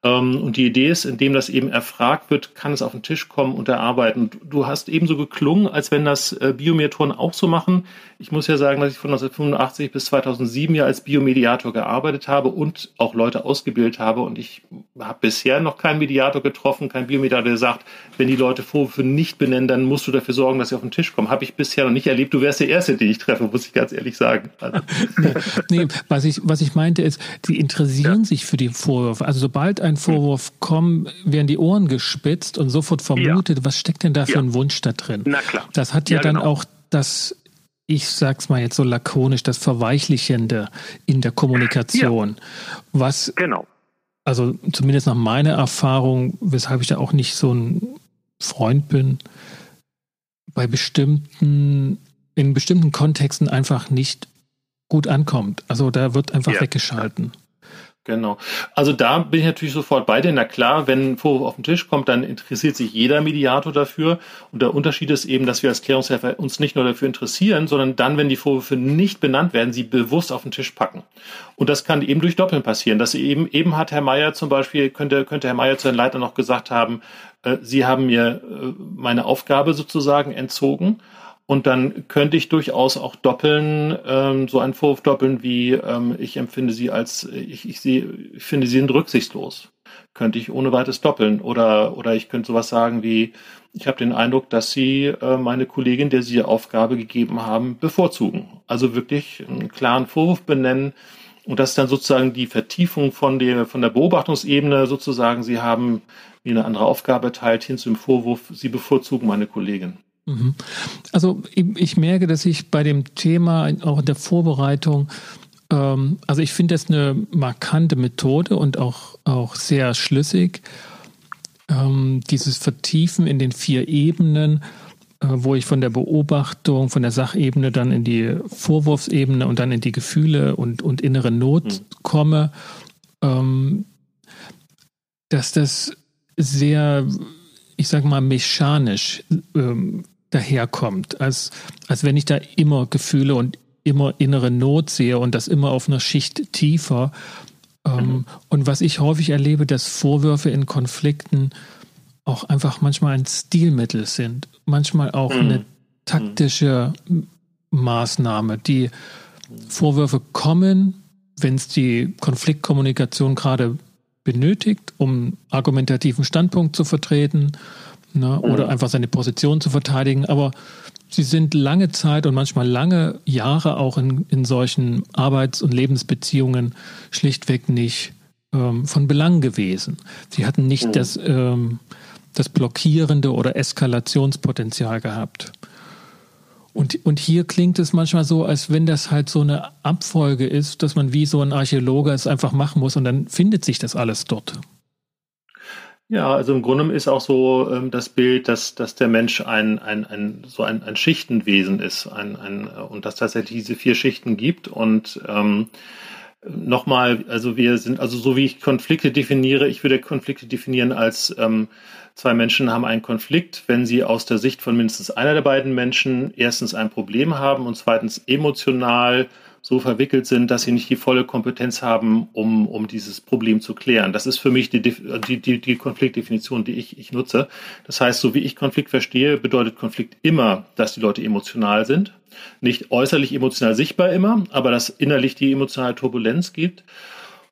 Speaker 1: Ähm, und die Idee ist, indem das eben erfragt wird, kann es auf den Tisch kommen und erarbeiten. Du hast ebenso geklungen, als wenn das äh, Biomediatoren auch so machen. Ich muss ja sagen, dass ich von 1985 bis 2007 ja als Biomediator gearbeitet habe und auch Leute ausgebildet habe. Und ich habe bisher noch keinen Mediator getroffen, keinen Biomediator, der sagt, wenn die Leute Vorwürfe nicht benennen, dann musst du dafür sorgen, dass sie auf den Tisch kommen. Habe ich bisher noch nicht erlebt. Du wärst der Erste, den ich treffe, muss ich ganz ehrlich sagen. Also.
Speaker 2: nee, nee, was ich, was ich meinte ist, die interessieren ja. sich für die Vorwürfe. Also sobald ein Vorwurf kommt, werden die Ohren gespitzt und sofort vermutet, ja. was steckt denn da für ja. ein Wunsch da drin?
Speaker 1: Na klar.
Speaker 2: Das hat ja, dann genau. auch das ich sag's mal jetzt so lakonisch, das Verweichlichende in der Kommunikation. Ja. Was genau also zumindest nach meiner Erfahrung, weshalb ich da auch nicht so ein Freund bin, bei bestimmten, in bestimmten Kontexten einfach nicht gut ankommt. Also da wird einfach ja. weggeschalten.
Speaker 1: Genau. Also da bin ich natürlich sofort bei dir. Na klar, wenn ein Vorwurf auf den Tisch kommt, dann interessiert sich jeder Mediator dafür. Und der Unterschied ist eben, dass wir als Klärungshelfer uns nicht nur dafür interessieren, sondern dann, wenn die Vorwürfe nicht benannt werden, sie bewusst auf den Tisch packen. Und das kann eben durch Doppeln passieren. Dass eben, eben hat Herr Meier zum Beispiel, könnte, könnte Herr Meier zu den Leitern noch gesagt haben, äh, Sie haben mir äh, meine Aufgabe sozusagen entzogen. Und dann könnte ich durchaus auch doppeln, ähm, so einen Vorwurf doppeln, wie ähm, ich empfinde sie als, ich, ich, sie, ich finde sie sind rücksichtslos. Könnte ich ohne weiteres doppeln. Oder, oder ich könnte sowas sagen wie, ich habe den Eindruck, dass sie äh, meine Kollegin, der sie die Aufgabe gegeben haben, bevorzugen. Also wirklich einen klaren Vorwurf benennen. Und das ist dann sozusagen die Vertiefung von der, von der Beobachtungsebene sozusagen. Sie haben mir eine andere Aufgabe erteilt hin zum Vorwurf, sie bevorzugen meine Kollegin.
Speaker 2: Mhm. Also ich merke, dass ich bei dem Thema auch in der Vorbereitung, ähm, also ich finde das eine markante Methode und auch, auch sehr schlüssig. Ähm, dieses Vertiefen in den vier Ebenen, äh, wo ich von der Beobachtung, von der Sachebene dann in die Vorwurfsebene und dann in die Gefühle und, und innere Not mhm. komme, ähm, dass das sehr ich sage mal, mechanisch ähm, daherkommt, als, als wenn ich da immer Gefühle und immer innere Not sehe und das immer auf einer Schicht tiefer. Ähm, mhm. Und was ich häufig erlebe, dass Vorwürfe in Konflikten auch einfach manchmal ein Stilmittel sind, manchmal auch mhm. eine taktische Maßnahme. Die Vorwürfe kommen, wenn es die Konfliktkommunikation gerade benötigt, um argumentativen Standpunkt zu vertreten ne, oder mhm. einfach seine Position zu verteidigen. Aber sie sind lange Zeit und manchmal lange Jahre auch in, in solchen Arbeits- und Lebensbeziehungen schlichtweg nicht ähm, von Belang gewesen. Sie hatten nicht mhm. das, ähm, das blockierende oder Eskalationspotenzial gehabt. Und, und hier klingt es manchmal so, als wenn das halt so eine Abfolge ist, dass man wie so ein Archäologe es einfach machen muss und dann findet sich das alles dort.
Speaker 1: Ja, also im Grunde ist auch so ähm, das Bild, dass, dass der Mensch ein, ein, ein, so ein, ein Schichtenwesen ist ein, ein, und dass tatsächlich diese vier Schichten gibt. Und ähm, nochmal, also wir sind, also so wie ich Konflikte definiere, ich würde Konflikte definieren als ähm, Zwei Menschen haben einen Konflikt, wenn sie aus der Sicht von mindestens einer der beiden Menschen erstens ein Problem haben und zweitens emotional so verwickelt sind, dass sie nicht die volle Kompetenz haben, um, um dieses Problem zu klären. Das ist für mich die, die, die, die Konfliktdefinition, die ich, ich nutze. Das heißt, so wie ich Konflikt verstehe, bedeutet Konflikt immer, dass die Leute emotional sind. Nicht äußerlich emotional sichtbar immer, aber dass innerlich die emotionale Turbulenz gibt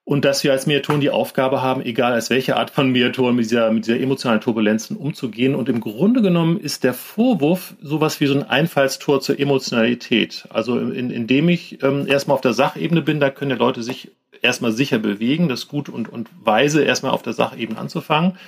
Speaker 1: und dass wir als Mediatoren die Aufgabe haben, egal als welche Art von Mediatoren mit dieser, mit dieser emotionalen Turbulenzen umzugehen. Und im Grunde genommen ist der Vorwurf sowas wie so ein Einfallstor zur Emotionalität. Also in, indem ich ähm, erstmal auf der Sachebene bin, da können die Leute sich erstmal sicher bewegen, das gut und, und weise erstmal auf der Sachebene anzufangen.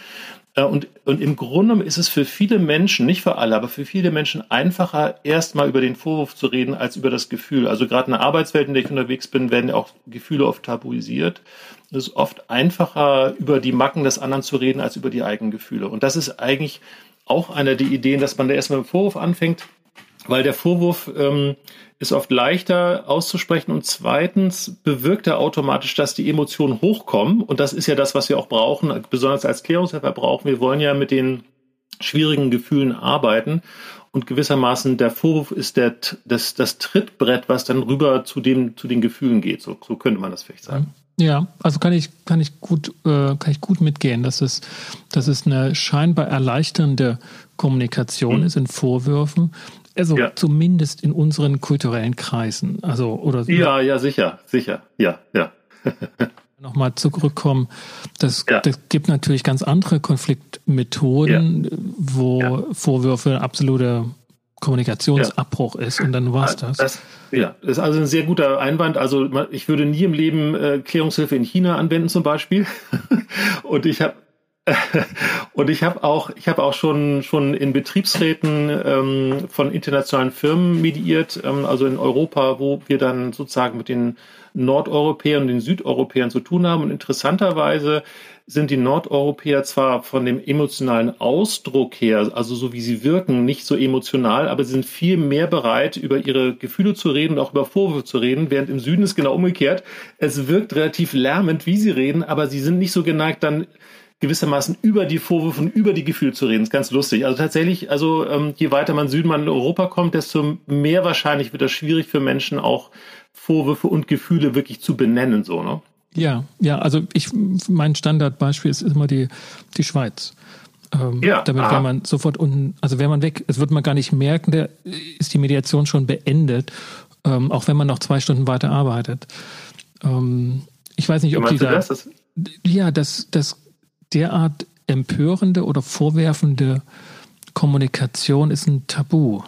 Speaker 1: Äh, und, und im Grunde ist es für viele Menschen, nicht für alle, aber für viele Menschen einfacher, erstmal über den Vorwurf zu reden, als über das Gefühl. Also gerade in der Arbeitswelt, in der ich unterwegs bin, werden auch Gefühle oft tabuisiert. Es ist oft einfacher, über die Macken des anderen zu reden, als über die eigenen Gefühle. Und das ist eigentlich auch einer der Ideen, dass man da erstmal dem Vorwurf anfängt, weil der Vorwurf ähm, ist oft leichter auszusprechen und zweitens bewirkt er automatisch, dass die Emotionen hochkommen und das ist ja das, was wir auch brauchen, besonders als Klärungshelfer brauchen. Wir wollen ja mit den schwierigen Gefühlen arbeiten und gewissermaßen der Vorwurf ist der, das, das Trittbrett, was dann rüber zu, dem, zu den Gefühlen geht. So, so könnte man das vielleicht sagen.
Speaker 2: Ja, also kann ich, kann ich gut, äh, kann ich gut mitgehen, dass es, dass es eine scheinbar erleichternde Kommunikation mhm. ist in Vorwürfen, also ja. zumindest in unseren kulturellen Kreisen. Also, oder
Speaker 1: ja, ja, sicher, sicher, ja, ja.
Speaker 2: Nochmal zurückkommen, das, ja. das gibt natürlich ganz andere Konfliktmethoden, ja. wo Vorwürfe absoluter Kommunikationsabbruch ist und dann war's das. das.
Speaker 1: Ja, das ist also ein sehr guter Einwand. Also ich würde nie im Leben äh, Klärungshilfe in China anwenden zum Beispiel. und ich habe Und ich habe auch, ich habe auch schon schon in Betriebsräten ähm, von internationalen Firmen mediiert, ähm, also in Europa, wo wir dann sozusagen mit den Nordeuropäern und den Südeuropäern zu tun haben. Und interessanterweise sind die Nordeuropäer zwar von dem emotionalen Ausdruck her, also so wie sie wirken, nicht so emotional, aber sie sind viel mehr bereit, über ihre Gefühle zu reden und auch über Vorwürfe zu reden, während im Süden ist genau umgekehrt. Es wirkt relativ lärmend, wie sie reden, aber sie sind nicht so geneigt, dann gewissermaßen über die Vorwürfe und über die Gefühle zu reden. Das ist ganz lustig. Also tatsächlich, also ähm, je weiter man Süden man in Europa kommt, desto mehr wahrscheinlich wird das schwierig für Menschen auch Vorwürfe und Gefühle wirklich zu benennen, so, ne?
Speaker 2: Ja, ja, also ich, mein Standardbeispiel ist immer die, die Schweiz. Ähm, ja, damit wäre man sofort unten, also wäre man weg, es wird man gar nicht merken, da ist die Mediation schon beendet, ähm, auch wenn man noch zwei Stunden weiter arbeitet. Ähm, ich weiß nicht, ob die da. Das? Ja, das, das derart empörende oder vorwerfende Kommunikation ist ein Tabu.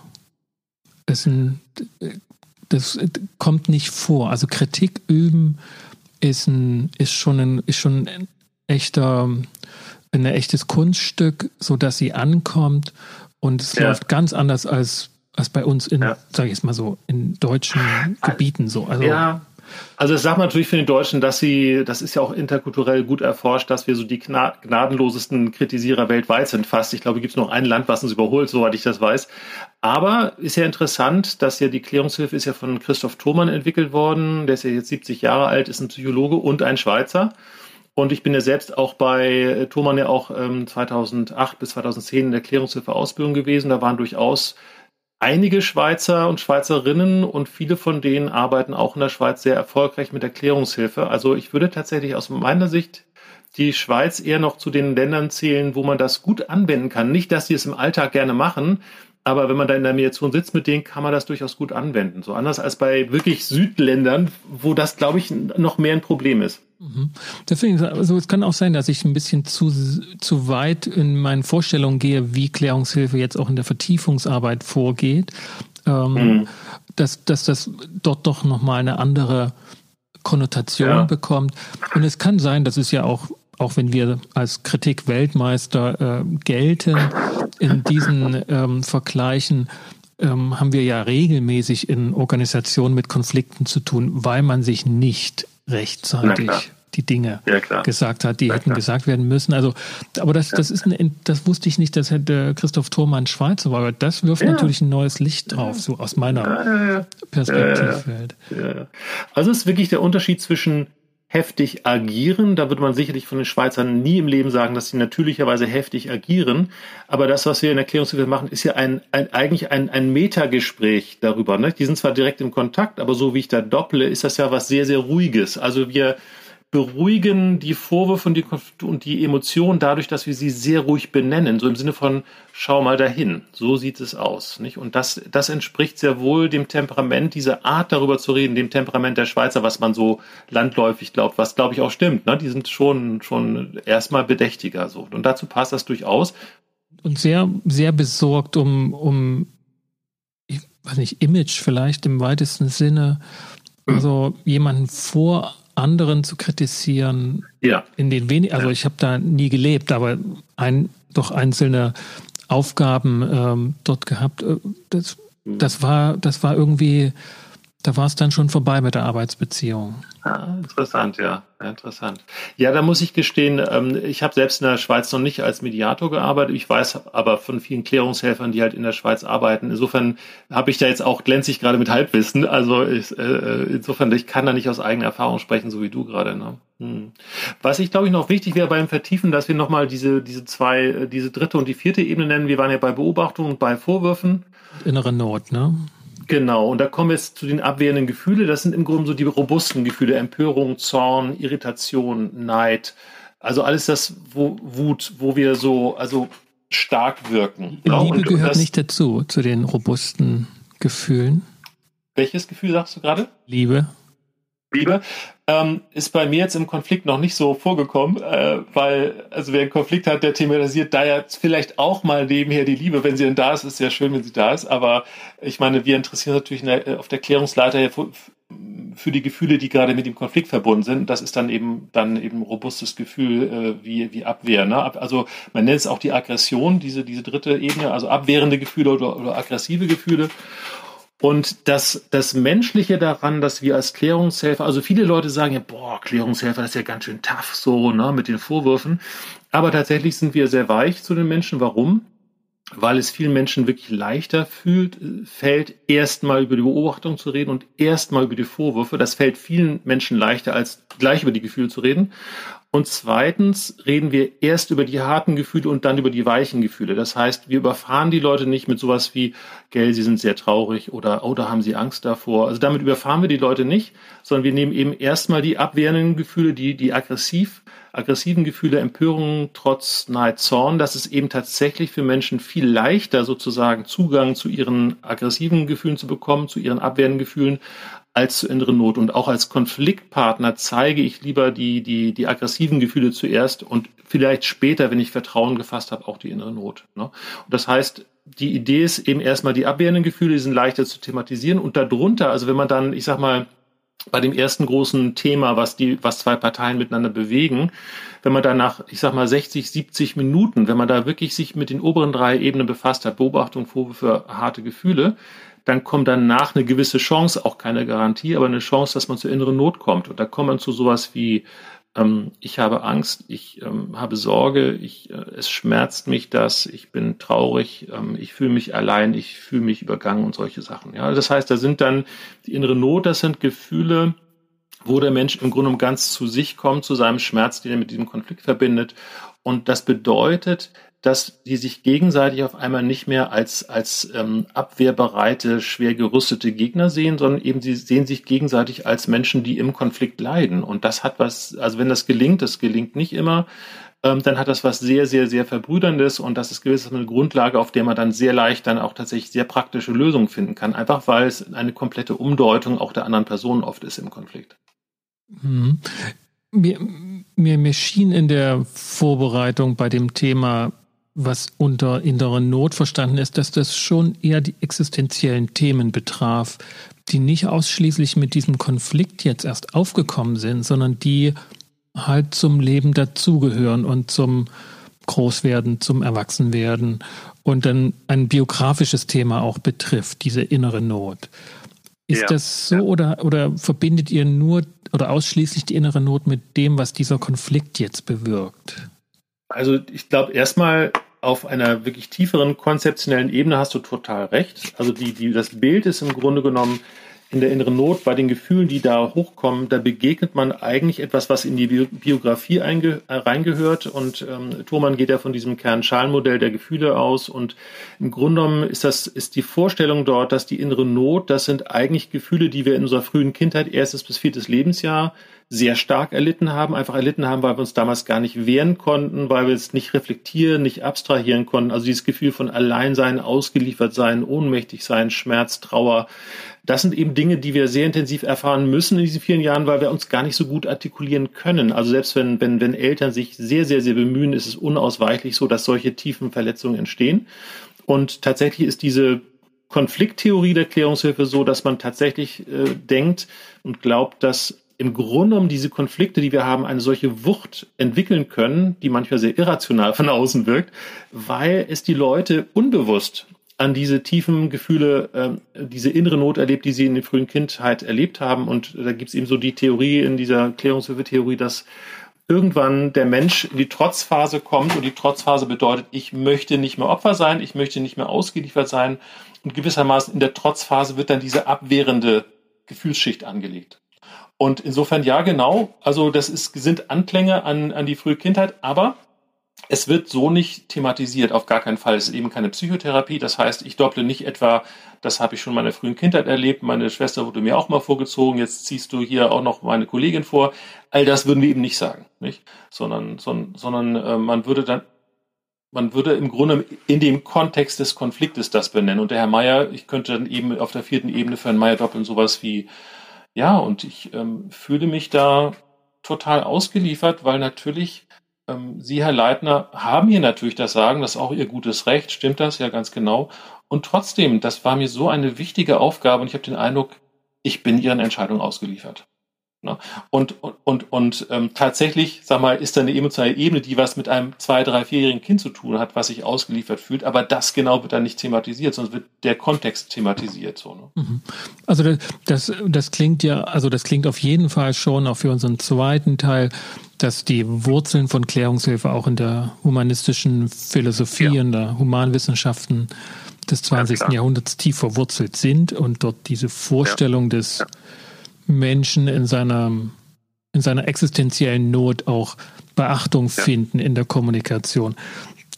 Speaker 2: Ist ein, das kommt nicht vor. Also Kritik üben ist, ein, ist schon ein, ist schon ein echter, ein echtes Kunststück, so dass sie ankommt und es ja. läuft ganz anders als, als bei uns in, ja. sage ich es mal so, in deutschen Gebieten so.
Speaker 1: Also, ja, also das sagt man natürlich für den Deutschen, dass sie, das ist ja auch interkulturell gut erforscht, dass wir so die gnadenlosesten Kritisierer weltweit sind fast. Ich glaube, gibt es noch ein Land, was uns überholt, soweit ich das weiß. Aber ist ja interessant, dass ja die Klärungshilfe ist ja von Christoph Thomann entwickelt worden. Der ist ja jetzt 70 Jahre alt, ist ein Psychologe und ein Schweizer. Und ich bin ja selbst auch bei Thomann ja auch ähm, 2008 bis 2010 in der Klärungshilfe Ausbildung gewesen. Da waren durchaus einige Schweizer und Schweizerinnen und viele von denen arbeiten auch in der Schweiz sehr erfolgreich mit Erklärungshilfe. Also ich würde tatsächlich aus meiner Sicht die Schweiz eher noch zu den Ländern zählen, wo man das gut anwenden kann. Nicht, dass sie es im Alltag gerne machen, Aber wenn man da in der Mediation sitzt, mit denen kann man das durchaus gut anwenden. So anders als bei wirklich Südländern, wo das, glaube ich, noch mehr ein Problem ist.
Speaker 2: Mhm. Deswegen, also es kann auch sein, dass ich ein bisschen zu, zu weit in meinen Vorstellungen gehe, wie Klärungshilfe jetzt auch in der Vertiefungsarbeit vorgeht. Ähm, mhm. dass, dass das dort doch nochmal eine andere Konnotation ja. bekommt. Und es kann sein, das ist ja auch auch wenn wir als Kritik-Weltmeister äh, gelten, in diesen ähm, Vergleichen ähm, haben wir ja regelmäßig in Organisationen mit Konflikten zu tun, weil man sich nicht rechtzeitig die Dinge ja, gesagt hat, die ja, hätten klar. gesagt werden müssen. Also, aber das, das ist eine, das wusste ich nicht, dass hätte Christoph Thormann Schweizer war, aber das wirft ja. natürlich ein neues Licht drauf, so aus meiner Perspektive.
Speaker 1: Also es ist wirklich der Unterschied zwischen heftig agieren. Da würde man sicherlich von den Schweizern nie im Leben sagen, dass sie natürlicherweise heftig agieren. Aber das, was wir in Erklärungshilfe machen, ist ja ein, ein eigentlich ein, ein Metagespräch darüber. Ne? Die sind zwar direkt im Kontakt, aber so wie ich da dopple, ist das ja was sehr, sehr Ruhiges. Also wir beruhigen die Vorwürfe und die, und die Emotionen dadurch, dass wir sie sehr ruhig benennen. So im Sinne von, schau mal dahin. So sieht es aus. Nicht? Und das, das entspricht sehr wohl dem Temperament, diese Art darüber zu reden, dem Temperament der Schweizer, was man so landläufig glaubt, was glaube ich auch stimmt. Ne? Die sind schon, schon erstmal bedächtiger. So. Und dazu passt das durchaus.
Speaker 2: Und sehr, sehr besorgt um, um, ich weiß nicht, Image vielleicht im weitesten Sinne. Also jemanden vor anderen zu kritisieren, ja. in den wenig, also ja. ich habe da nie gelebt, aber ein, doch einzelne Aufgaben ähm, dort gehabt. Äh, das, mhm. das war, das war irgendwie, da war es dann schon vorbei mit der Arbeitsbeziehung.
Speaker 1: Ah, interessant, ja. Interessant. Ja, da muss ich gestehen, ähm, ich habe selbst in der Schweiz noch nicht als Mediator gearbeitet. Ich weiß aber von vielen Klärungshelfern, die halt in der Schweiz arbeiten. Insofern habe ich da jetzt auch glänzig gerade mit Halbwissen. Also ich, äh, insofern, ich kann da nicht aus eigener Erfahrung sprechen, so wie du gerade. Ne? Hm. Was ich glaube ich noch wichtig wäre beim Vertiefen, dass wir nochmal diese, diese zwei, äh, diese dritte und die vierte Ebene nennen. Wir waren ja bei Beobachtung und bei Vorwürfen.
Speaker 2: Innere Not, ne?
Speaker 1: Genau, und da kommen wir jetzt zu den abwehrenden Gefühle. Das sind im Grunde so die robusten Gefühle, Empörung, Zorn, Irritation, Neid. Also alles das, wo Wut, wo wir so, also stark wirken.
Speaker 2: Liebe und, gehört das, nicht dazu, zu den robusten Gefühlen.
Speaker 1: Welches Gefühl sagst du gerade?
Speaker 2: Liebe.
Speaker 1: Liebe ähm, ist bei mir jetzt im Konflikt noch nicht so vorgekommen, äh, weil, also wer einen Konflikt hat, der thematisiert da ja vielleicht auch mal nebenher die Liebe. Wenn sie denn da ist, ist ja schön, wenn sie da ist. Aber ich meine, wir interessieren uns natürlich der, auf der Klärungsleiter ja für, für die Gefühle, die gerade mit dem Konflikt verbunden sind. Das ist dann eben dann eben robustes Gefühl äh, wie, wie Abwehr. Ne? Also man nennt es auch die Aggression, diese, diese dritte Ebene, also abwehrende Gefühle oder, oder aggressive Gefühle. Und das, das Menschliche daran, dass wir als Klärungshelfer, also viele Leute sagen ja, boah, Klärungshelfer, das ist ja ganz schön tough, so, ne, mit den Vorwürfen. Aber tatsächlich sind wir sehr weich zu den Menschen. Warum? Weil es vielen Menschen wirklich leichter fühlt, fällt, erstmal über die Beobachtung zu reden und erstmal über die Vorwürfe. Das fällt vielen Menschen leichter, als gleich über die Gefühle zu reden. Und zweitens reden wir erst über die harten Gefühle und dann über die weichen Gefühle. Das heißt, wir überfahren die Leute nicht mit sowas wie, gell, sie sind sehr traurig oder, oh, da haben sie Angst davor. Also damit überfahren wir die Leute nicht, sondern wir nehmen eben erstmal die abwehrenden Gefühle, die, die aggressiv, aggressiven Gefühle, Empörungen, Trotz, Neid, Zorn. Das ist eben tatsächlich für Menschen viel leichter, sozusagen Zugang zu ihren aggressiven Gefühlen zu bekommen, zu ihren abwehrenden Gefühlen, als zu inneren Not. Und auch als Konfliktpartner zeige ich lieber die, die, die aggressiven Gefühle zuerst und vielleicht später, wenn ich Vertrauen gefasst habe, auch die innere Not. Ne? Und das heißt, die Idee ist eben erstmal die abwehrenden Gefühle, die sind leichter zu thematisieren und darunter, also wenn man dann, ich sag mal, bei dem ersten großen Thema, was die, was zwei Parteien miteinander bewegen, wenn man da nach, ich sag mal, 60, 70 Minuten, wenn man da wirklich sich mit den oberen drei Ebenen befasst hat, Beobachtung, Vorwürfe, harte Gefühle, dann kommt danach eine gewisse Chance, auch keine Garantie, aber eine Chance, dass man zur inneren Not kommt. Und da kommt man zu sowas wie, ähm, ich habe Angst, ich ähm, habe Sorge, ich, äh, es schmerzt mich das, ich bin traurig, ähm, ich fühle mich allein, ich fühle mich übergangen und solche Sachen. Ja, das heißt, da sind dann die innere Not, das sind Gefühle, wo der Mensch im Grunde ganz zu sich kommt, zu seinem Schmerz, den er mit diesem Konflikt verbindet. Und das bedeutet, dass die sich gegenseitig auf einmal nicht mehr als, als ähm, abwehrbereite, schwer gerüstete Gegner sehen, sondern eben sie sehen sich gegenseitig als Menschen, die im Konflikt leiden. Und das hat was, also wenn das gelingt, das gelingt nicht immer, ähm, dann hat das was sehr, sehr, sehr Verbrüderndes und das ist gewissermaßen eine Grundlage, auf der man dann sehr leicht dann auch tatsächlich sehr praktische Lösungen finden kann, einfach weil es eine komplette Umdeutung auch der anderen Person oft ist im Konflikt.
Speaker 2: Mhm. Mir, mir, mir schien in der Vorbereitung bei dem Thema was unter innerer Not verstanden ist, dass das schon eher die existenziellen Themen betraf, die nicht ausschließlich mit diesem Konflikt jetzt erst aufgekommen sind, sondern die halt zum Leben dazugehören und zum Großwerden, zum Erwachsenwerden und dann ein biografisches Thema auch betrifft, diese innere Not. Ist ja, das so ja. oder, oder verbindet ihr nur oder ausschließlich die innere Not mit dem, was dieser Konflikt jetzt bewirkt?
Speaker 1: Also ich glaube erstmal auf einer wirklich tieferen konzeptionellen Ebene hast du total recht. Also die, die, das Bild ist im Grunde genommen in der inneren Not, bei den Gefühlen, die da hochkommen, da begegnet man eigentlich etwas, was in die Biografie einge, äh, reingehört. Und ähm, Thomann geht ja von diesem Kern-Schalen-Modell der Gefühle aus. Und im Grunde genommen ist das, ist die Vorstellung dort, dass die innere Not, das sind eigentlich Gefühle, die wir in unserer frühen Kindheit, erstes bis viertes Lebensjahr, sehr stark erlitten haben, einfach erlitten haben, weil wir uns damals gar nicht wehren konnten, weil wir es nicht reflektieren, nicht abstrahieren konnten. Also dieses Gefühl von Alleinsein, ausgeliefert sein, ohnmächtig sein, Schmerz, Trauer. Das sind eben Dinge, die wir sehr intensiv erfahren müssen in diesen vielen Jahren, weil wir uns gar nicht so gut artikulieren können. Also selbst wenn, wenn, wenn Eltern sich sehr, sehr, sehr bemühen, ist es unausweichlich so, dass solche tiefen Verletzungen entstehen. Und tatsächlich ist diese Konflikttheorie der Klärungshilfe so, dass man tatsächlich äh, denkt und glaubt, dass im Grunde um diese Konflikte, die wir haben, eine solche Wucht entwickeln können, die manchmal sehr irrational von außen wirkt, weil es die Leute unbewusst an diese tiefen Gefühle, äh, diese innere Not erlebt, die sie in der frühen Kindheit erlebt haben. Und da gibt es eben so die Theorie in dieser Klärungshilfe-Theorie, dass irgendwann der Mensch in die Trotzphase kommt und die Trotzphase bedeutet, ich möchte nicht mehr Opfer sein, ich möchte nicht mehr ausgeliefert sein und gewissermaßen in der Trotzphase wird dann diese abwehrende Gefühlsschicht angelegt. Und insofern ja, genau. Also das ist, sind Anklänge an, an die frühe Kindheit, aber es wird so nicht thematisiert, auf gar keinen Fall. Es ist eben keine Psychotherapie. Das heißt, ich dopple nicht etwa, das habe ich schon in meiner frühen Kindheit erlebt, meine Schwester wurde mir auch mal vorgezogen, jetzt ziehst du hier auch noch meine Kollegin vor. All das würden wir eben nicht sagen, nicht? Sondern, sondern, sondern äh, man würde dann, man würde im Grunde in dem Kontext des Konfliktes das benennen. Und der Herr Meier, ich könnte dann eben auf der vierten Ebene für Herrn Meier doppeln sowas wie ja, und ich ähm, fühle mich da total ausgeliefert, weil natürlich ähm, Sie, Herr Leitner, haben hier natürlich das Sagen, das ist auch Ihr gutes Recht, stimmt das ja ganz genau. Und trotzdem, das war mir so eine wichtige Aufgabe und ich habe den Eindruck, ich bin Ihren Entscheidungen ausgeliefert. Ne? Und, und, und, und ähm, tatsächlich, sag mal, ist da eine emotionale Ebene, die was mit einem zwei-, drei-, vierjährigen Kind zu tun hat, was sich ausgeliefert fühlt, aber das genau wird dann nicht thematisiert, sondern wird der Kontext thematisiert. So, ne?
Speaker 2: Mhm. Also das, das, das klingt ja, also das klingt auf jeden Fall schon auch für unseren zweiten Teil, dass die Wurzeln von Klärungshilfe auch in der humanistischen Philosophie, ja. in der Humanwissenschaften des 20. Ja, Jahrhunderts tief verwurzelt sind und dort diese Vorstellung ja. des Menschen in seiner, in seiner existenziellen Not auch Beachtung ja. finden in der Kommunikation.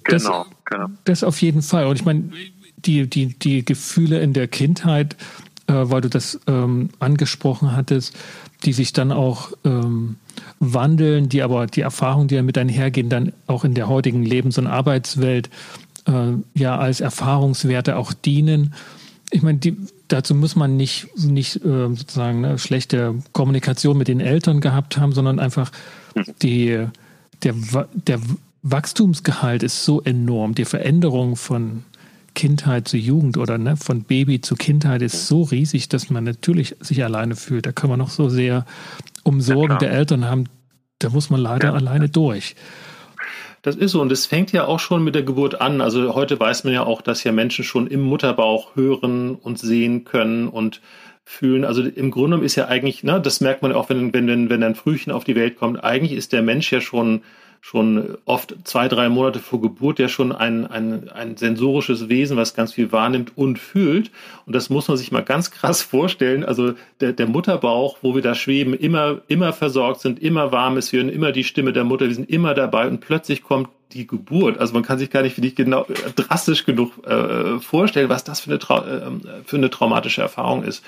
Speaker 2: Das, genau, genau. Das auf jeden Fall. Und ich meine, die, die, die Gefühle in der Kindheit, äh, weil du das ähm, angesprochen hattest, die sich dann auch ähm, wandeln, die aber die Erfahrungen, die damit einhergehen, dann auch in der heutigen Lebens- und Arbeitswelt äh, ja als Erfahrungswerte auch dienen. Ich meine, die, dazu muss man nicht, nicht äh, sozusagen eine schlechte Kommunikation mit den Eltern gehabt haben, sondern einfach die, der, der Wachstumsgehalt ist so enorm. Die Veränderung von Kindheit zu Jugend oder ne, von Baby zu Kindheit ist so riesig, dass man natürlich sich alleine fühlt. Da kann man noch so sehr Umsorgen ja, der Eltern haben. Da muss man leider ja. alleine durch.
Speaker 1: Das ist so und es fängt ja auch schon mit der Geburt an. Also heute weiß man ja auch, dass ja Menschen schon im Mutterbauch hören und sehen können und fühlen. Also im Grunde ist ja eigentlich, ne, das merkt man auch, wenn, wenn, wenn ein Frühchen auf die Welt kommt, eigentlich ist der Mensch ja schon schon oft zwei, drei Monate vor Geburt ja schon ein, ein, ein sensorisches Wesen, was ganz viel wahrnimmt und fühlt. Und das muss man sich mal ganz krass vorstellen. Also der, der Mutterbauch, wo wir da schweben, immer, immer versorgt sind, immer warm ist, wir hören immer die Stimme der Mutter, wir sind immer dabei und plötzlich kommt die Geburt. Also man kann sich gar nicht, finde ich, genau äh, drastisch genug äh, vorstellen, was das für eine, Trau äh, für eine traumatische Erfahrung ist.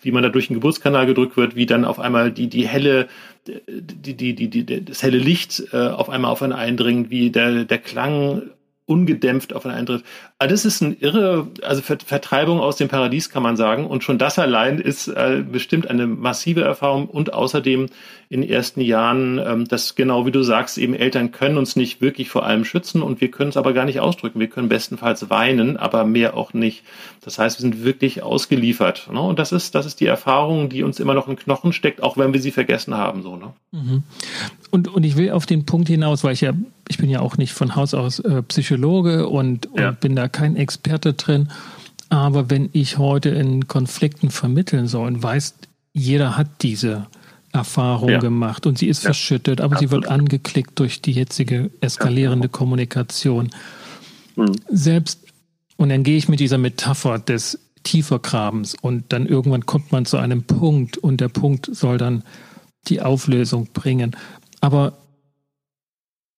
Speaker 1: Wie man da durch den Geburtskanal gedrückt wird, wie dann auf einmal die, die helle, die, die, die, die, das helle Licht äh, auf einmal auf einen eindringt, wie der, der Klang ungedämpft auf einen Eintritt. Aber das ist ein irre, also Vertreibung aus dem Paradies kann man sagen. Und schon das allein ist äh, bestimmt eine massive Erfahrung und außerdem in den ersten Jahren, ähm, dass genau wie du sagst, eben Eltern können uns nicht wirklich vor allem schützen und wir können es aber gar nicht ausdrücken. Wir können bestenfalls weinen, aber mehr auch nicht. Das heißt, wir sind wirklich ausgeliefert. Ne? Und das ist, das ist die Erfahrung, die uns immer noch in Knochen steckt, auch wenn wir sie vergessen haben. So, ne?
Speaker 2: Mhm. Und, und ich will auf den Punkt hinaus, weil ich ja, ich bin ja auch nicht von Haus aus äh, Psychologe und, ja. und bin da kein Experte drin. Aber wenn ich heute in Konflikten vermitteln soll und weiß, jeder hat diese Erfahrung ja. gemacht und sie ist ja. verschüttet, aber Absolut. sie wird angeklickt durch die jetzige eskalierende ja. Kommunikation. Mhm. Selbst, und dann gehe ich mit dieser Metapher des Tiefergrabens und dann irgendwann kommt man zu einem Punkt und der Punkt soll dann die Auflösung bringen. Aber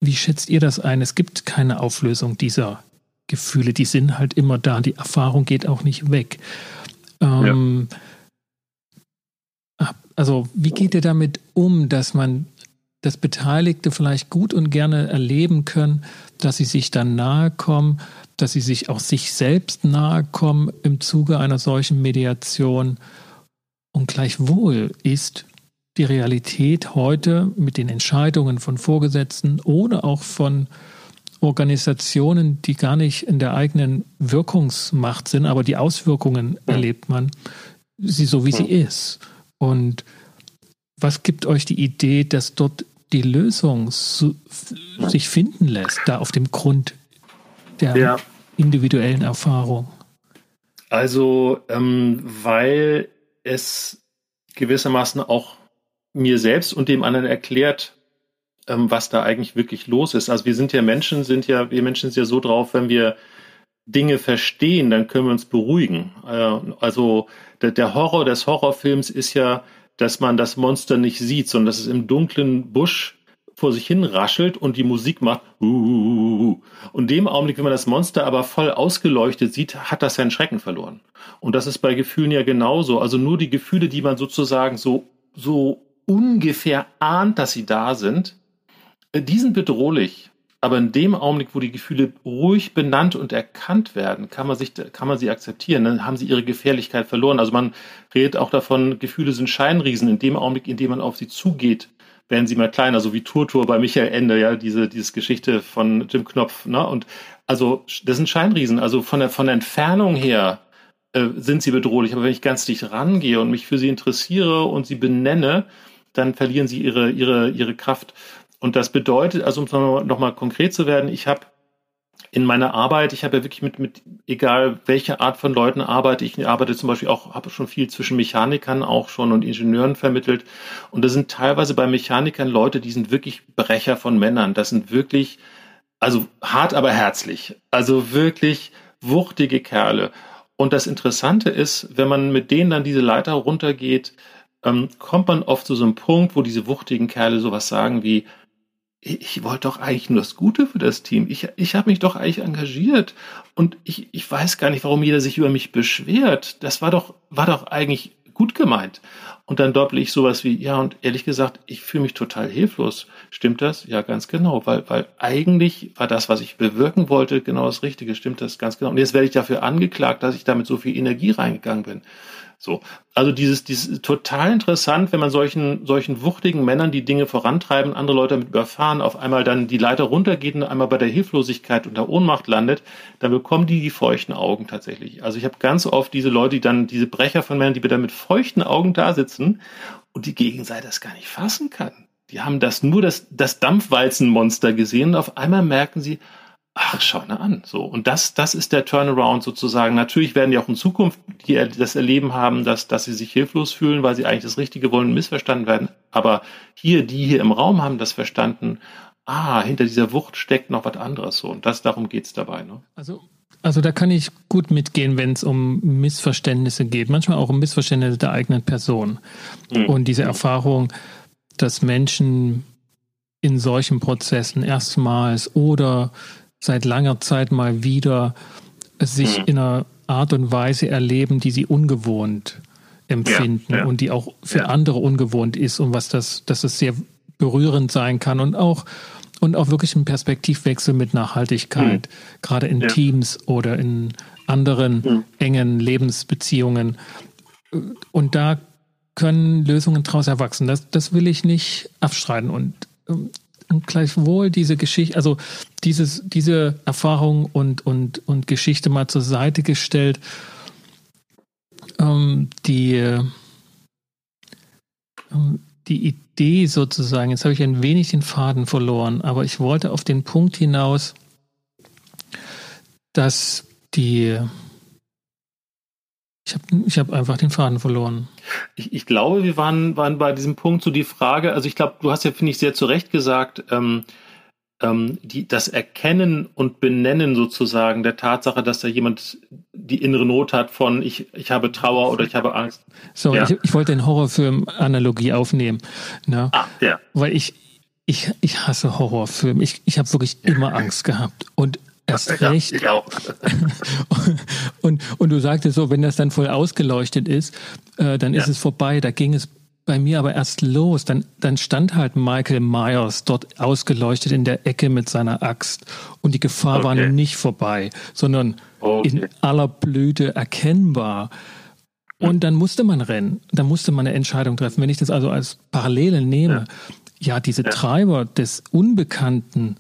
Speaker 2: wie schätzt ihr das ein? Es gibt keine Auflösung dieser Gefühle, die sind halt immer da. Die Erfahrung geht auch nicht weg. Ähm, ja also wie geht ihr damit um, dass man das Beteiligte vielleicht gut und gerne erleben können, dass sie sich dann nahe kommen, dass sie sich auch sich selbst nahe kommen im Zuge einer solchen Mediation. Und gleichwohl ist die Realität heute mit den Entscheidungen von Vorgesetzten oder auch von Organisationen, die gar nicht in der eigenen Wirkungsmacht sind, aber die Auswirkungen erlebt man, sie so wie sie ist. Und was gibt euch die Idee, dass dort die Lösung zu, sich finden lässt, da auf dem Grund der ja. individuellen Erfahrung?
Speaker 1: Also, ähm, weil es gewissermaßen auch mir selbst und dem anderen erklärt, was da eigentlich wirklich los ist. Also wir sind ja Menschen, sind ja, wir Menschen sind ja so drauf, wenn wir Dinge verstehen, dann können wir uns beruhigen. Äh, also der, Horror des Horrorfilms ist ja, dass man das Monster nicht sieht, sondern dass es im dunklen Busch vor sich hin raschelt und die Musik macht. Und in dem Augenblick, wenn man das Monster aber voll ausgeleuchtet sieht, hat das seinen Schrecken verloren. Und das ist bei Gefühlen ja genauso. Also nur die Gefühle, die man sozusagen so, so ungefähr ahnt, dass sie da sind, die sind bedrohlich. Aber in dem Augenblick, wo die Gefühle ruhig benannt und erkannt werden, kann man sich, kann man sie akzeptieren. Dann haben sie ihre Gefährlichkeit verloren. Also man redet auch davon, Gefühle sind Scheinriesen. In dem Augenblick, in dem man auf sie zugeht, werden sie mal kleiner, so wie Turtur bei Michael Ende, ja, diese, diese Geschichte von Jim Knopf, ne? Und also, das sind Scheinriesen. Also von der, von der Entfernung her äh, sind sie bedrohlich. Aber wenn ich ganz dicht rangehe und mich für sie interessiere und sie benenne, dann verlieren sie ihre, ihre, ihre Kraft. Und das bedeutet, also um nochmal konkret zu werden, ich habe in meiner Arbeit, ich habe ja wirklich mit, mit egal welche Art von Leuten arbeite, ich arbeite zum Beispiel auch, habe schon viel zwischen Mechanikern auch schon und Ingenieuren vermittelt. Und da sind teilweise bei Mechanikern Leute, die sind wirklich Brecher von Männern. Das sind wirklich, also hart, aber herzlich. Also wirklich wuchtige Kerle. Und das Interessante ist, wenn man mit denen dann diese Leiter runtergeht, ähm, kommt man oft zu so einem Punkt, wo diese wuchtigen Kerle sowas sagen wie, ich wollte doch eigentlich nur das Gute für das Team. Ich, ich habe mich doch eigentlich engagiert und ich, ich weiß gar nicht, warum jeder sich über mich beschwert. Das war doch, war doch eigentlich gut gemeint. Und dann dopple ich sowas wie, ja, und ehrlich gesagt, ich fühle mich total hilflos. Stimmt das? Ja, ganz genau, weil, weil eigentlich war das, was ich bewirken wollte, genau das Richtige. Stimmt das ganz genau. Und jetzt werde ich dafür angeklagt, dass ich damit so viel Energie reingegangen bin. So. Also dieses, dieses total interessant, wenn man solchen, solchen wuchtigen Männern die Dinge vorantreiben, andere Leute damit überfahren, auf einmal dann die Leiter runtergeht und einmal bei der Hilflosigkeit und der Ohnmacht landet, dann bekommen die die feuchten Augen tatsächlich. Also ich habe ganz oft diese Leute, die dann, diese Brecher von Männern, die da mit feuchten Augen da sitzen und die Gegenseite das gar nicht fassen kann. Die haben das nur das, das Dampfwalzenmonster gesehen und auf einmal merken sie, ach, schau mal an. So. Und das, das ist der Turnaround sozusagen. Natürlich werden die auch in Zukunft die das Erleben haben, dass, dass sie sich hilflos fühlen, weil sie eigentlich das Richtige wollen und missverstanden werden. Aber hier, die hier im Raum haben das verstanden. Ah, hinter dieser Wucht steckt noch was anderes so. Und das, darum geht's dabei. Ne?
Speaker 2: Also, also da kann ich gut mitgehen, wenn es um Missverständnisse geht. Manchmal auch um Missverständnisse der eigenen Person. Mhm. Und diese Erfahrung, dass Menschen in solchen Prozessen erstmals oder seit langer Zeit mal wieder sich mhm. in einer Art und Weise erleben, die sie ungewohnt empfinden ja, ja. und die auch für ja. andere ungewohnt ist und was das, dass es sehr berührend sein kann und auch und auch wirklich ein Perspektivwechsel mit Nachhaltigkeit, mhm. gerade in Teams oder in anderen mhm. engen Lebensbeziehungen. Und da können Lösungen daraus erwachsen. Das, das will ich nicht abstreiten. Und, ähm, und gleichwohl diese Geschichte, also dieses, diese Erfahrung und, und, und Geschichte mal zur Seite gestellt, ähm, die, ähm, die Idee sozusagen, jetzt habe ich ein wenig den Faden verloren, aber ich wollte auf den Punkt hinaus, dass die ich habe ich hab einfach den Faden verloren.
Speaker 1: Ich, ich glaube, wir waren, waren bei diesem Punkt so die Frage, also ich glaube, du hast ja, finde ich, sehr zu Recht gesagt, ähm, ähm, die, das Erkennen und Benennen sozusagen der Tatsache, dass da jemand die innere Not hat von ich, ich habe Trauer oder ich habe Angst.
Speaker 2: So, ja. ich, ich wollte den Horrorfilm-Analogie aufnehmen. Ne? Ah, ja. Weil ich, ich, ich hasse Horrorfilme. Ich, ich habe wirklich immer Angst gehabt. Und Erst ja, recht. Auch. und, und du sagtest so, wenn das dann voll ausgeleuchtet ist, äh, dann ja. ist es vorbei. Da ging es bei mir aber erst los. Dann, dann stand halt Michael Myers dort ausgeleuchtet in der Ecke mit seiner Axt. Und die Gefahr okay. war nun nicht vorbei, sondern okay. in aller Blüte erkennbar. Und dann musste man rennen. Dann musste man eine Entscheidung treffen. Wenn ich das also als Parallele nehme, ja, ja diese ja. Treiber des Unbekannten,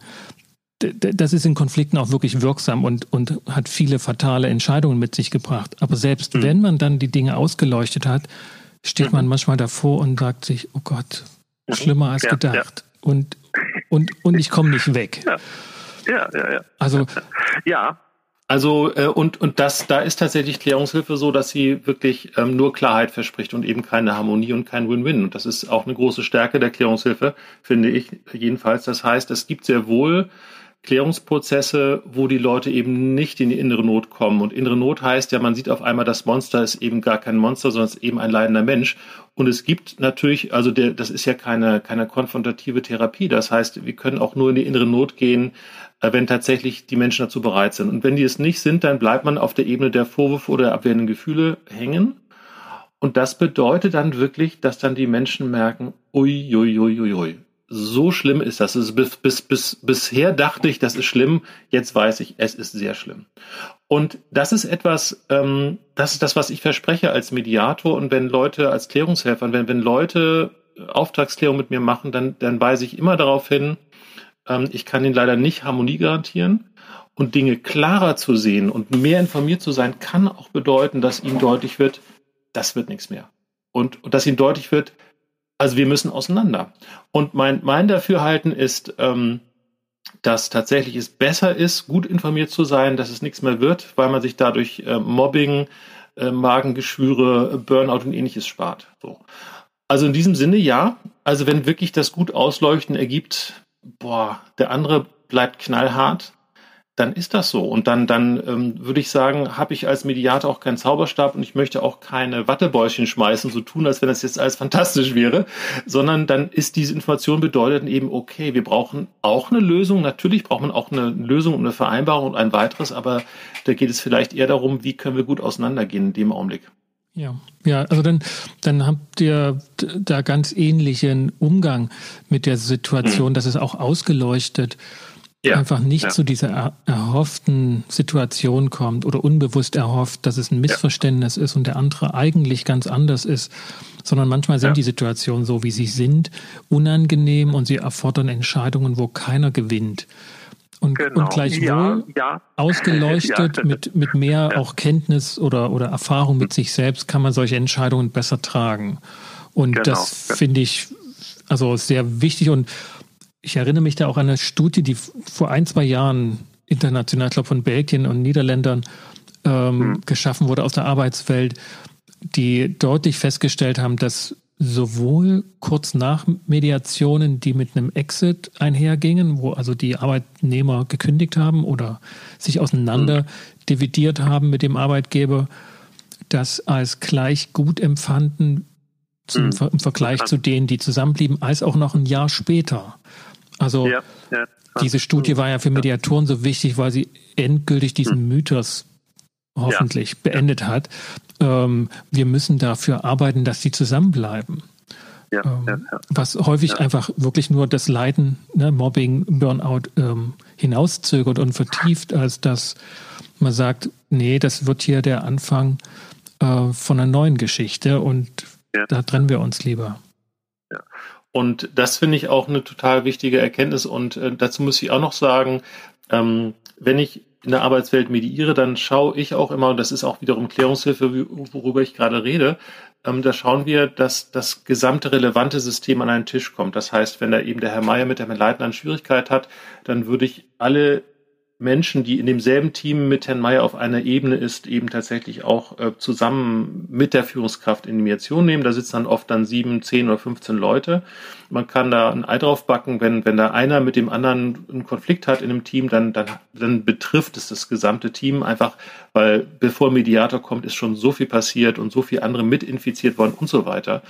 Speaker 2: das ist in Konflikten auch wirklich wirksam und, und hat viele fatale Entscheidungen mit sich gebracht. Aber selbst mhm. wenn man dann die Dinge ausgeleuchtet hat, steht mhm. man manchmal davor und sagt sich, oh Gott, mhm. schlimmer als ja, gedacht. Ja. Und, und, und ich komme nicht weg.
Speaker 3: Ja. ja, ja, ja.
Speaker 1: Also, ja. Also äh, und und das da ist tatsächlich Klärungshilfe so, dass sie wirklich ähm, nur Klarheit verspricht und eben keine Harmonie und kein Win-Win. Und das ist auch eine große Stärke der Klärungshilfe, finde ich jedenfalls. Das heißt, es gibt sehr wohl Klärungsprozesse, wo die Leute eben nicht in die innere Not kommen. Und innere Not heißt ja, man sieht auf einmal, das Monster ist eben gar kein Monster, sondern ist eben ein leidender Mensch. Und es gibt natürlich, also der, das ist ja keine, keine konfrontative Therapie. Das heißt, wir können auch nur in die innere Not gehen, äh, wenn tatsächlich die Menschen dazu bereit sind. Und wenn die es nicht sind, dann bleibt man auf der Ebene der Vorwürfe oder der abwehrenden Gefühle hängen. Und das bedeutet dann wirklich, dass dann die Menschen merken, ui, ui, ui, ui, ui so schlimm ist das. Ist bis, bis, bis, bisher dachte ich, das ist schlimm. Jetzt weiß ich, es ist sehr schlimm. Und das ist etwas, ähm, das ist das, was ich verspreche als Mediator. Und wenn Leute als Klärungshelfer, wenn, wenn Leute Auftragsklärung mit mir machen, dann, dann weise ich immer darauf hin, ähm, ich kann ihnen leider nicht Harmonie garantieren. Und Dinge klarer zu sehen und mehr informiert zu sein, kann auch bedeuten, dass ihnen deutlich wird, das wird nichts mehr. Und, und dass ihnen deutlich wird, also wir müssen auseinander. Und mein, mein Dafürhalten ist, ähm, dass tatsächlich es besser ist, gut informiert zu sein, dass es nichts mehr wird, weil man sich dadurch äh, Mobbing, äh, Magengeschwüre, Burnout und ähnliches spart. So. Also in diesem Sinne ja. Also wenn wirklich das gut ausleuchten ergibt, boah, der andere bleibt knallhart, dann ist das so. Und dann, dann ähm, würde ich sagen, habe ich als Mediator auch keinen Zauberstab und ich möchte auch keine Wattebäuschen schmeißen, so tun, als wenn das jetzt alles fantastisch wäre, sondern dann ist diese Information bedeutet eben, okay, wir brauchen auch eine Lösung. Natürlich braucht man auch eine Lösung und eine Vereinbarung und ein weiteres, aber da geht es vielleicht eher darum, wie können wir gut auseinandergehen in dem Augenblick.
Speaker 2: Ja, ja, also dann, dann habt ihr da ganz ähnlichen Umgang mit der Situation, mhm. dass es auch ausgeleuchtet ja, einfach nicht ja. zu dieser er erhofften Situation kommt oder unbewusst erhofft, dass es ein Missverständnis ja. ist und der andere eigentlich ganz anders ist, sondern manchmal sind die Situationen so, wie sie sind, unangenehm und sie erfordern Entscheidungen, wo keiner gewinnt. Und, genau. und gleichwohl ausgeleuchtet mit, mit mehr auch Kenntnis oder, oder Erfahrung mit sich selbst kann man solche Entscheidungen besser tragen. Und genau. das finde ich also sehr wichtig und ich erinnere mich da auch an eine Studie, die vor ein, zwei Jahren international, ich glaube von Belgien und Niederländern ähm, mhm. geschaffen wurde aus der Arbeitswelt, die deutlich festgestellt haben, dass sowohl kurz nach Mediationen, die mit einem Exit einhergingen, wo also die Arbeitnehmer gekündigt haben oder sich auseinander mhm. dividiert haben mit dem Arbeitgeber, das als gleich gut empfanden zum, mhm. im Vergleich zu denen, die zusammenblieben, als auch noch ein Jahr später. Also ja, ja. diese Studie war ja für Mediatoren so wichtig, weil sie endgültig diesen hm. Mythos hoffentlich ja. beendet hat. Ähm, wir müssen dafür arbeiten, dass sie zusammenbleiben. Ja, ähm, ja, ja. Was häufig einfach wirklich nur das Leiden, ne, Mobbing, Burnout ähm, hinauszögert und vertieft, als dass man sagt, nee, das wird hier der Anfang äh, von einer neuen Geschichte und da trennen wir uns lieber.
Speaker 1: Und das finde ich auch eine total wichtige Erkenntnis. Und äh, dazu muss ich auch noch sagen, ähm, wenn ich in der Arbeitswelt mediiere, dann schaue ich auch immer, und das ist auch wiederum Klärungshilfe, worüber ich gerade rede, ähm, da schauen wir, dass das gesamte relevante System an einen Tisch kommt. Das heißt, wenn da eben der Herr Meier mit dem Herrn Leitner eine Schwierigkeit hat, dann würde ich alle Menschen, die in demselben Team mit Herrn Mayer auf einer Ebene ist, eben tatsächlich auch äh, zusammen mit der Führungskraft in die Mediation nehmen. Da sitzen dann oft dann sieben, zehn oder 15 Leute. Man kann da ein Ei drauf backen, wenn, wenn da einer mit dem anderen einen Konflikt hat in einem Team, dann, dann, dann betrifft es das gesamte Team einfach, weil bevor Mediator kommt, ist schon so viel passiert und so viel andere mit infiziert worden und so weiter.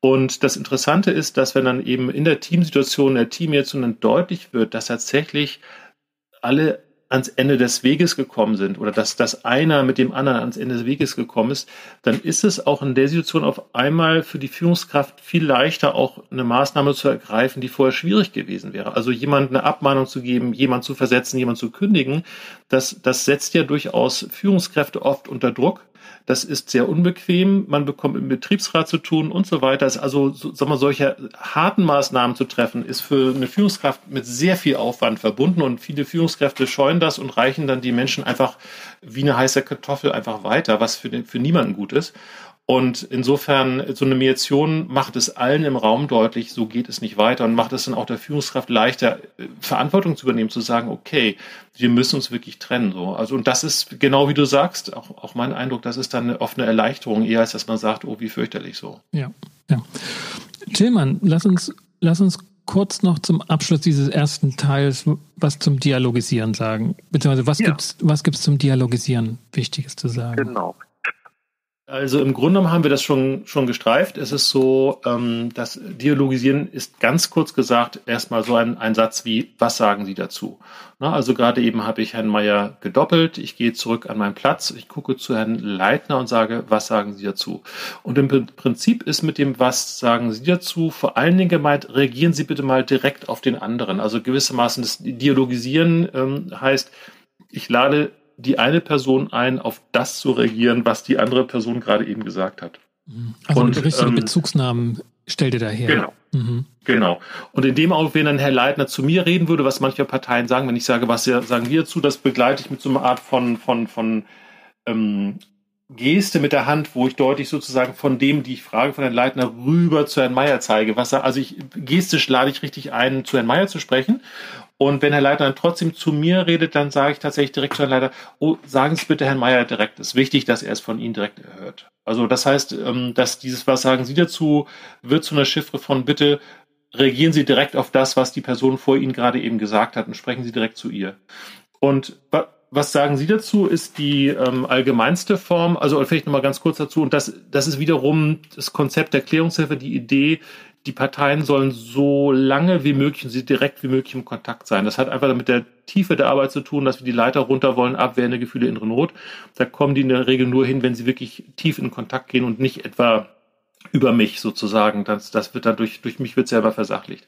Speaker 1: Und das Interessante ist, dass wenn dann eben in der Teamsituation der Team jetzt dann deutlich wird, dass tatsächlich alle ans Ende des Weges gekommen sind oder dass, dass einer mit dem anderen ans Ende des Weges gekommen ist, dann ist es auch in der Situation auf einmal für die Führungskraft viel leichter, auch eine Maßnahme zu ergreifen, die vorher schwierig gewesen wäre. Also jemand eine Abmahnung zu geben, jemand zu versetzen, jemand zu kündigen, das, das setzt ja durchaus Führungskräfte oft unter Druck das ist sehr unbequem. Man bekommt im Betriebsrat zu tun und so weiter. Also, so, sagen wir, solche harten Maßnahmen zu treffen, ist für eine Führungskraft mit sehr viel Aufwand verbunden und viele Führungskräfte scheuen das und reichen dann die Menschen einfach wie eine heiße Kartoffel einfach weiter, was für, den, für niemanden gut ist. Und insofern, so eine Mediation macht es allen im Raum deutlich, so geht es nicht weiter und macht es dann auch der Führungskraft leichter, Verantwortung zu übernehmen, zu sagen, okay, wir müssen uns wirklich trennen. So. Also, und das ist genau wie du sagst, auch, auch mein Eindruck, das ist dann oft eine Erleichterung, eher als dass man sagt, oh, wie fürchterlich so.
Speaker 2: Ja, ja. Tillmann, lass uns, lass uns kurz noch zum Abschluss dieses ersten Teils was zum Dialogisieren sagen. Beziehungsweise was ja. gibt's, was gibt's zum Dialogisieren Wichtiges zu sagen?
Speaker 3: Genau.
Speaker 1: Also im Grunde genommen haben wir das schon, schon gestreift. Es ist so, ähm, das Dialogisieren ist ganz kurz gesagt erstmal so ein, ein Satz wie, was sagen Sie dazu? Na, also gerade eben habe ich Herrn Meier gedoppelt. Ich gehe zurück an meinen Platz. Ich gucke zu Herrn Leitner und sage, was sagen Sie dazu? Und im Prinzip ist mit dem, was sagen Sie dazu, vor allen Dingen gemeint, reagieren Sie bitte mal direkt auf den anderen. Also gewissermaßen das Dialogisieren ähm, heißt, ich lade die eine Person ein, auf das zu reagieren, was die andere Person gerade eben gesagt hat.
Speaker 2: Also und, richtige ähm, Bezugsnamen stellt ihr daher.
Speaker 1: Genau. Mhm. Genau. Und in dem Augenblick, wenn dann Herr Leitner zu mir reden würde, was manche Parteien sagen, wenn ich sage, was sagen wir dazu, das begleite ich mit so einer Art von, von, von ähm, Geste mit der Hand, wo ich deutlich sozusagen von dem, die ich frage, von Herrn Leitner rüber zu Herrn Meier zeige. Was er, also ich gestisch lade ich richtig ein, zu Herrn Meier zu sprechen. Und wenn Herr Leiter dann trotzdem zu mir redet, dann sage ich tatsächlich direkt zu Herrn Leiter, oh, sagen Sie bitte Herrn Meier direkt. Es ist wichtig, dass er es von Ihnen direkt hört. Also das heißt, ähm, dass dieses, was sagen Sie dazu, wird zu einer Chiffre von bitte reagieren Sie direkt auf das, was die Person vor Ihnen gerade eben gesagt hat und sprechen Sie direkt zu ihr. Und was sagen Sie dazu? Ist die ähm, allgemeinste Form, also vielleicht nochmal ganz kurz dazu, und das, das ist wiederum das Konzept der Klärungshilfe, die Idee, die Parteien sollen so lange wie möglich und sie direkt wie möglich im Kontakt sein. Das hat einfach mit der Tiefe der Arbeit zu tun, dass wir die Leiter runter wollen, abwehrende Gefühle, innere Not. Da kommen die in der Regel nur hin, wenn sie wirklich tief in Kontakt gehen und nicht etwa über mich sozusagen. Das, das wird dann durch, durch mich wird selber versachlicht.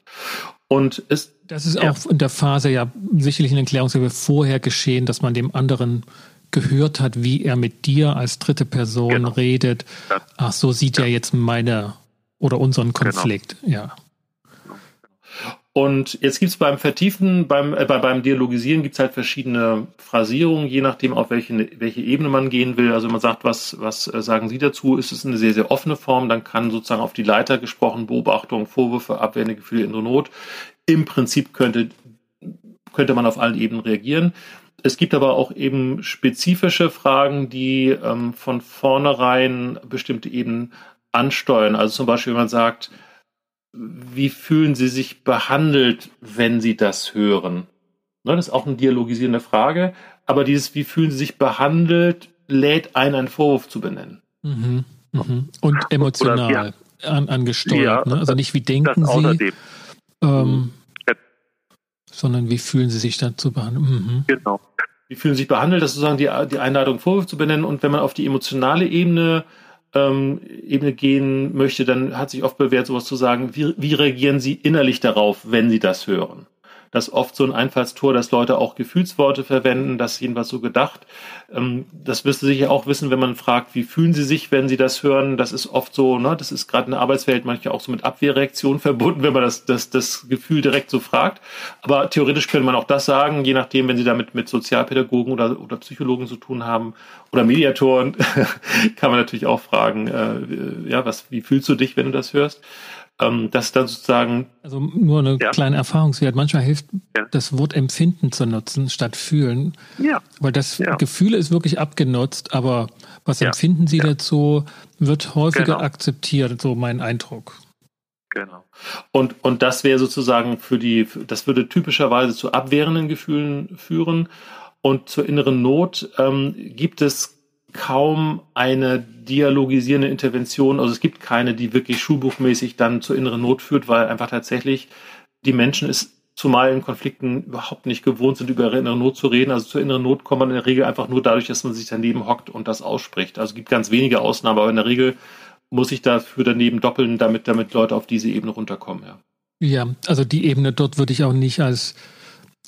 Speaker 1: Und es,
Speaker 2: das ist ja. auch in der Phase ja sicherlich in Erklärungshilfe vorher geschehen, dass man dem anderen gehört hat, wie er mit dir als dritte Person genau. redet. Ach, so sieht ja. er jetzt meine oder unseren genau. Konflikt, genau. ja.
Speaker 1: Und jetzt gibt es beim Vertiefen, beim, äh, beim Dialogisieren gibt es halt verschiedene Phrasierungen, je nachdem, auf welche, welche Ebene man gehen will. Also man sagt, was, was äh, sagen Sie dazu? Ist es eine sehr, sehr offene Form? Dann kann sozusagen auf die Leiter gesprochen, Beobachtung, Vorwürfe, abwehrende Gefühle, innere Not. Im Prinzip könnte, könnte man auf allen Ebenen reagieren. Es gibt aber auch eben spezifische Fragen, die ähm, von vornherein bestimmte Ebenen ansteuern. Also zum Beispiel, wenn man sagt, wie fühlen Sie sich behandelt, wenn Sie das hören? Ne, das ist auch eine dialogisierende Frage. Aber dieses, wie fühlen Sie sich behandelt, lädt ein, einen Vorwurf zu benennen.
Speaker 2: Mhm, mhm. Und emotional Oder, ja. an, angesteuert. Ja, ne? Also nicht, wie denken Sie? Ähm, sondern wie fühlen Sie sich dazu behandelt? Mhm.
Speaker 1: Genau. Wie fühlen Sie sich behandelt? Das ist sozusagen die, die Einladung, Vorwurf zu benennen. Und wenn man auf die emotionale Ebene ähm, Ebene gehen möchte, dann hat sich oft bewährt, sowas zu sagen, wie, wie reagieren Sie innerlich darauf, wenn Sie das hören? Das ist oft so ein Einfallstor, dass Leute auch Gefühlsworte verwenden, das ist jedenfalls so gedacht. Ähm, das wirst du sicher auch wissen, wenn man fragt, wie fühlen Sie sich, wenn Sie das hören? Das ist oft so, ne, das ist gerade in der Arbeitswelt manchmal auch so mit Abwehrreaktionen verbunden, wenn man das, das, das Gefühl direkt so fragt. Aber theoretisch könnte man auch das sagen, je nachdem, wenn Sie damit mit Sozialpädagogen oder, oder Psychologen zu tun haben oder Mediatoren, kann man natürlich auch fragen, äh, ja, was, wie fühlst du dich, wenn du das hörst? Ähm, das dann sozusagen.
Speaker 2: Also nur eine ja. kleine Erfahrungswert. Manchmal hilft ja. das Wort Empfinden zu nutzen statt fühlen. Ja. Weil das ja. Gefühl ist wirklich abgenutzt, aber was empfinden Sie dazu, wird häufiger genau. akzeptiert, so mein Eindruck.
Speaker 1: Genau. Und, und das wäre sozusagen für die, das würde typischerweise zu abwehrenden Gefühlen führen. Und zur inneren Not ähm, gibt es kaum eine dialogisierende Intervention. Also es gibt keine, die wirklich schulbuchmäßig dann zur inneren Not führt, weil einfach tatsächlich die Menschen es zumal in Konflikten überhaupt nicht gewohnt sind, über ihre innere Not zu reden. Also zur inneren Not kommt man in der Regel einfach nur dadurch, dass man sich daneben hockt und das ausspricht. Also es gibt ganz wenige Ausnahmen, aber in der Regel muss ich dafür daneben doppeln, damit, damit Leute auf diese Ebene runterkommen, ja.
Speaker 2: Ja, also die Ebene dort würde ich auch nicht als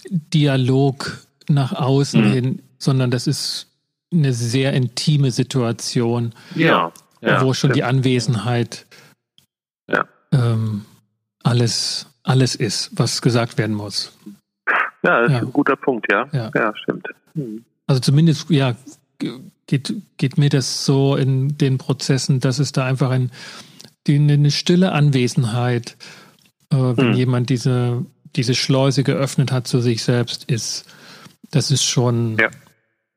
Speaker 2: Dialog nach außen mhm. hin, sondern das ist eine sehr intime Situation,
Speaker 1: ja,
Speaker 2: ja wo schon ja. die Anwesenheit ja. ähm, alles, alles ist, was gesagt werden muss.
Speaker 3: Ja, das ist ein guter Punkt, ja. Ja, stimmt. Hm.
Speaker 2: Also zumindest, ja, geht, geht mir das so in den Prozessen, dass es da einfach ein, die, eine stille Anwesenheit, äh, wenn hm. jemand diese, diese Schleuse geöffnet hat zu sich selbst, ist. Das ist schon ja.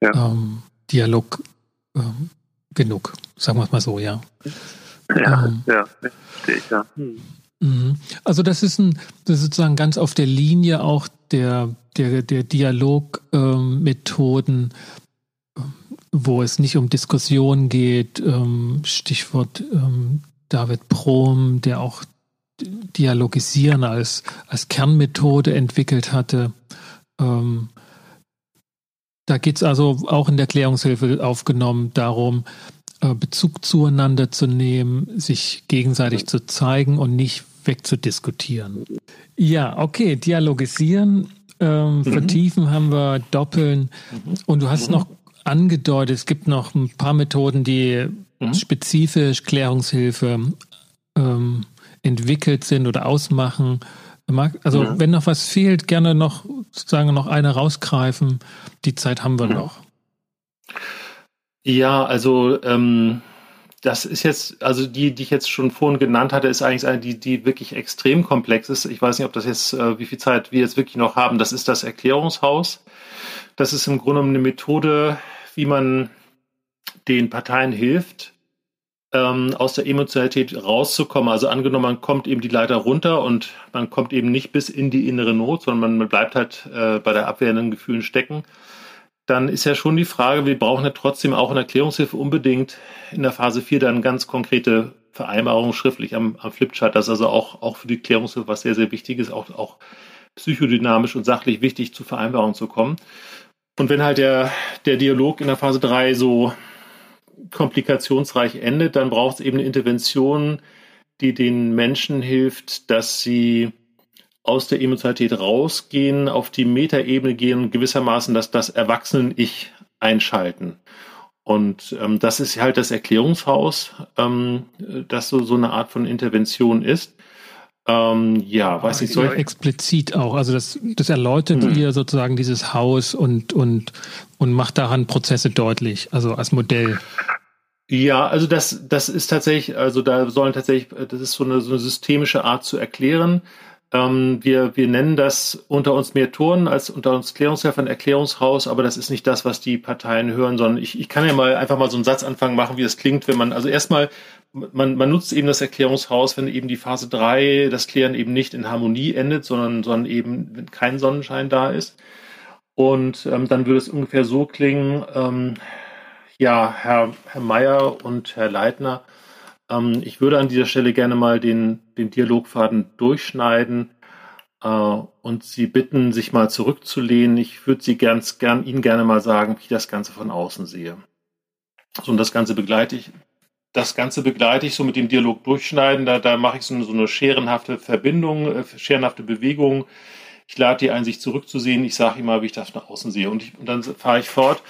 Speaker 2: Ja. Ähm, Dialog ähm, genug, sagen wir es mal so, ja.
Speaker 3: Ja, ähm, ja, ich, ja. Hm.
Speaker 2: Also das ist ein, das ist sozusagen ganz auf der Linie auch der, der, der Dialogmethoden, ähm, wo es nicht um Diskussion geht, ähm, Stichwort ähm, David Prohm, der auch Dialogisieren als, als Kernmethode entwickelt hatte. Ähm, da geht es also auch in der Klärungshilfe aufgenommen darum, äh, Bezug zueinander zu nehmen, sich gegenseitig zu zeigen und nicht wegzudiskutieren. Ja, okay, dialogisieren, ähm, mhm. vertiefen haben wir, doppeln. Mhm. Und du hast mhm. noch angedeutet, es gibt noch ein paar Methoden, die mhm. spezifisch Klärungshilfe ähm, entwickelt sind oder ausmachen. Also mhm. wenn noch was fehlt, gerne noch sozusagen noch eine rausgreifen. Die Zeit haben wir mhm. noch.
Speaker 1: Ja, also ähm, das ist jetzt, also die, die ich jetzt schon vorhin genannt hatte, ist eigentlich eine, die, die wirklich extrem komplex ist. Ich weiß nicht, ob das jetzt, äh, wie viel Zeit wir jetzt wirklich noch haben. Das ist das Erklärungshaus. Das ist im Grunde eine Methode, wie man den Parteien hilft, ähm, aus der Emotionalität rauszukommen. Also angenommen, man kommt eben die Leiter runter und man kommt eben nicht bis in die innere Not, sondern man bleibt halt äh, bei der abwehrenden Gefühlen stecken. Dann ist ja schon die Frage, wir brauchen ja trotzdem auch in Erklärungshilfe unbedingt in der Phase 4 dann ganz konkrete Vereinbarungen schriftlich am, am Flipchart. Das ist also auch, auch für die Klärungshilfe was sehr, sehr wichtig ist, auch, auch psychodynamisch und sachlich wichtig zu Vereinbarungen zu kommen. Und wenn halt der, der Dialog in der Phase 3 so komplikationsreich endet, dann braucht es eben eine Intervention, die den Menschen hilft, dass sie aus der Emotionalität rausgehen, auf die Metaebene gehen und gewissermaßen dass das Erwachsenen-Ich einschalten. Und ähm, das ist halt das Erklärungshaus, ähm, das so, so eine Art von Intervention ist. Ähm, ja, weiß ich soll.
Speaker 2: Explizit auch. Also das, das erläutert hm. ihr sozusagen dieses Haus und, und, und macht daran Prozesse deutlich, also als Modell.
Speaker 1: Ja, also das, das ist tatsächlich, also da sollen tatsächlich, das ist so eine, so eine systemische Art zu erklären. Ähm, wir, wir nennen das unter uns mehr Touren als unter uns Klärungshelfer ein Erklärungshaus, aber das ist nicht das, was die Parteien hören, sondern ich, ich kann ja mal einfach mal so einen Satzanfang machen, wie das klingt, wenn man, also erstmal man, man nutzt eben das Erklärungshaus, wenn eben die Phase 3, das Klären eben nicht in Harmonie endet, sondern, sondern eben, wenn kein Sonnenschein da ist. Und ähm, dann würde es ungefähr so klingen, ähm, ja, Herr, Herr Meier und Herr Leitner, ähm, ich würde an dieser Stelle gerne mal den, den Dialogfaden durchschneiden. äh, und Sie bitten, sich mal zurückzulehnen. Ich würde Sie ganz gern Ihnen gerne mal sagen, wie ich das Ganze von außen sehe. So, und das Ganze begleite ich, das Ganze begleite ich so mit dem Dialog durchschneiden. Da, da mache ich so eine, so eine scherenhafte Verbindung, äh, scherenhafte Bewegung. Ich lade die ein, sich zurückzusehen. Ich sage ihm mal, wie ich das nach außen sehe. Und, ich, und dann fahre ich fort.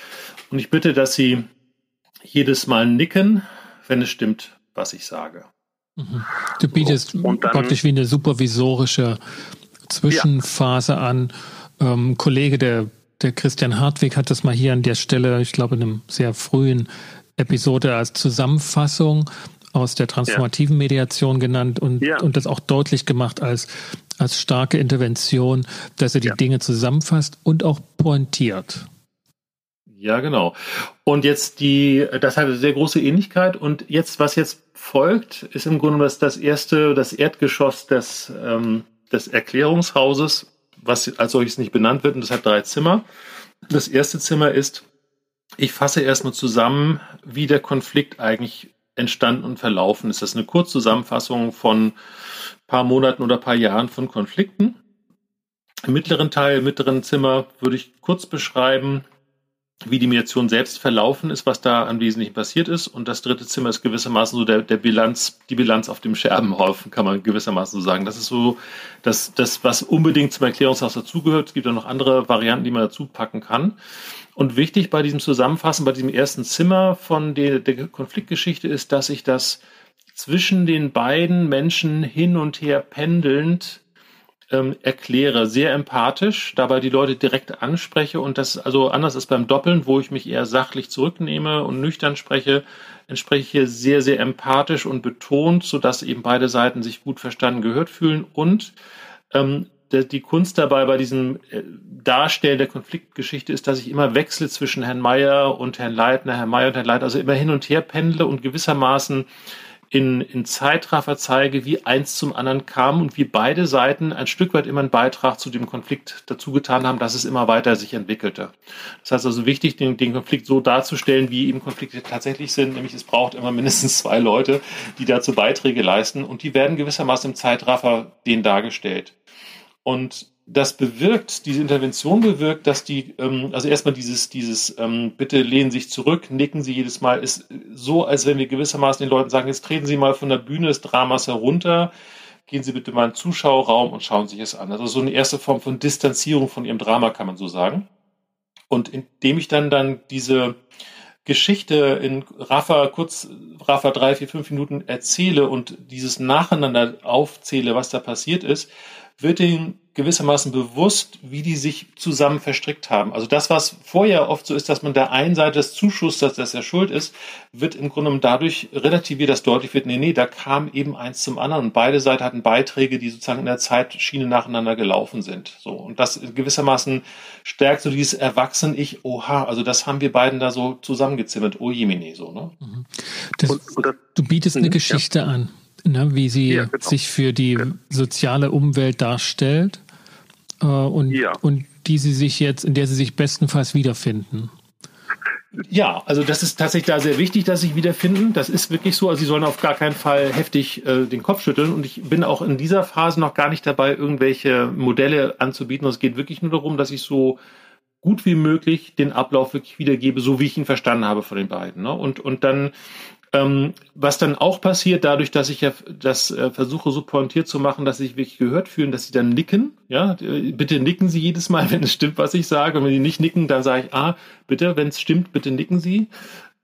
Speaker 1: Und ich bitte, dass Sie jedes Mal nicken, wenn es stimmt, was ich sage.
Speaker 2: Mhm. Du bietest so, dann, praktisch wie eine supervisorische Zwischenphase ja. an. Ähm, Kollege, der, der Christian Hartwig hat das mal hier an der Stelle, ich glaube in einem sehr frühen Episode als Zusammenfassung aus der transformativen Mediation genannt und, ja. und das auch deutlich gemacht als, als starke Intervention, dass er die ja. Dinge zusammenfasst und auch pointiert.
Speaker 1: Ja, genau. Und jetzt die, das hat eine sehr große Ähnlichkeit. Und jetzt, was jetzt folgt, ist im Grunde das, das erste, das Erdgeschoss des, ähm, des Erklärungshauses, was als solches nicht benannt wird. Und das hat drei Zimmer. Das erste Zimmer ist, ich fasse erstmal zusammen, wie der Konflikt eigentlich entstanden und verlaufen ist. Das ist eine Kurzzusammenfassung von paar Monaten oder paar Jahren von Konflikten. Im mittleren Teil, im mittleren Zimmer würde ich kurz beschreiben, wie die Mediation selbst verlaufen ist, was da am Wesentlichen passiert ist. Und das dritte Zimmer ist gewissermaßen so der, der Bilanz, die Bilanz auf dem Scherbenhaufen, kann man gewissermaßen so sagen. Das ist so das, das was unbedingt zum Erklärungshaus dazugehört. Es gibt auch noch andere Varianten, die man dazu packen kann. Und wichtig bei diesem Zusammenfassen, bei diesem ersten Zimmer von der, der Konfliktgeschichte ist, dass ich das zwischen den beiden Menschen hin und her pendelnd ähm, erkläre, sehr empathisch, dabei die Leute direkt anspreche und das also anders ist beim Doppeln, wo ich mich eher sachlich zurücknehme und nüchtern spreche, entspreche ich hier sehr, sehr empathisch und betont, sodass eben beide Seiten sich gut verstanden gehört fühlen und ähm, die Kunst dabei bei diesem äh, Darstellen der Konfliktgeschichte ist, dass ich immer wechsle zwischen Herrn Mayer und Herrn Leitner, Herrn Mayer und Herrn Leitner, also immer hin und her pendle und gewissermaßen in, in Zeitraffer zeige, wie eins zum anderen kam und wie beide Seiten ein Stück weit immer einen Beitrag zu dem Konflikt dazu getan haben, dass es immer weiter sich entwickelte. Das heißt also wichtig, den, den Konflikt so darzustellen, wie eben Konflikte tatsächlich sind, nämlich es braucht immer mindestens zwei Leute, die dazu Beiträge leisten und die werden gewissermaßen im Zeitraffer denen dargestellt. Und das bewirkt, diese Intervention bewirkt, dass die, ähm, also erstmal dieses, dieses, ähm, bitte lehnen sich zurück, nicken Sie jedes Mal, ist so, als wenn wir gewissermaßen den Leuten sagen, jetzt treten Sie mal von der Bühne des Dramas herunter, gehen Sie bitte mal in den Zuschauerraum und schauen sich es an. Also so eine erste Form von Distanzierung von Ihrem Drama, kann man so sagen. Und indem ich dann dann diese Geschichte in Rafa kurz, Rafa drei, vier, fünf Minuten erzähle und dieses Nacheinander aufzähle, was da passiert ist, wird ihnen gewissermaßen bewusst, wie die sich zusammen verstrickt haben. Also das, was vorher oft so ist, dass man der einen Seite des Zuschusters, dass er schuld ist, wird im Grunde dadurch relativiert, dass deutlich wird, nee, nee, da kam eben eins zum anderen und beide Seiten hatten Beiträge, die sozusagen in der Zeitschiene nacheinander gelaufen sind. So. Und das gewissermaßen stärkt so dieses Erwachsen-Ich, oha, also das haben wir beiden da so zusammengezimmert, oh Jemine, so, ne?
Speaker 2: Mhm. Das, und, und das, du bietest eine mhm, Geschichte ja. an ne, wie sie ja, genau. sich für die soziale Umwelt darstellt äh, und, ja. und die sie sich jetzt, in der sie sich bestenfalls wiederfinden.
Speaker 1: Ja, also das ist tatsächlich da sehr wichtig, dass sie sich wiederfinden. Das ist wirklich so. Also sie sollen auf gar keinen Fall heftig äh, den Kopf schütteln. Und ich bin auch in dieser Phase noch gar nicht dabei, irgendwelche Modelle anzubieten. Es geht wirklich nur darum, dass ich so gut wie möglich den Ablauf wirklich wiedergebe, so wie ich ihn verstanden habe von den beiden. Ne? Und, und dann ähm, was dann auch passiert, dadurch, dass ich ja das äh, versuche so pointiert zu machen, dass sie sich wirklich gehört fühlen, dass sie dann nicken. Ja, äh, bitte nicken Sie jedes Mal, wenn es stimmt, was ich sage. Und wenn Sie nicht nicken, dann sage ich, ah, bitte, wenn es stimmt, bitte nicken Sie.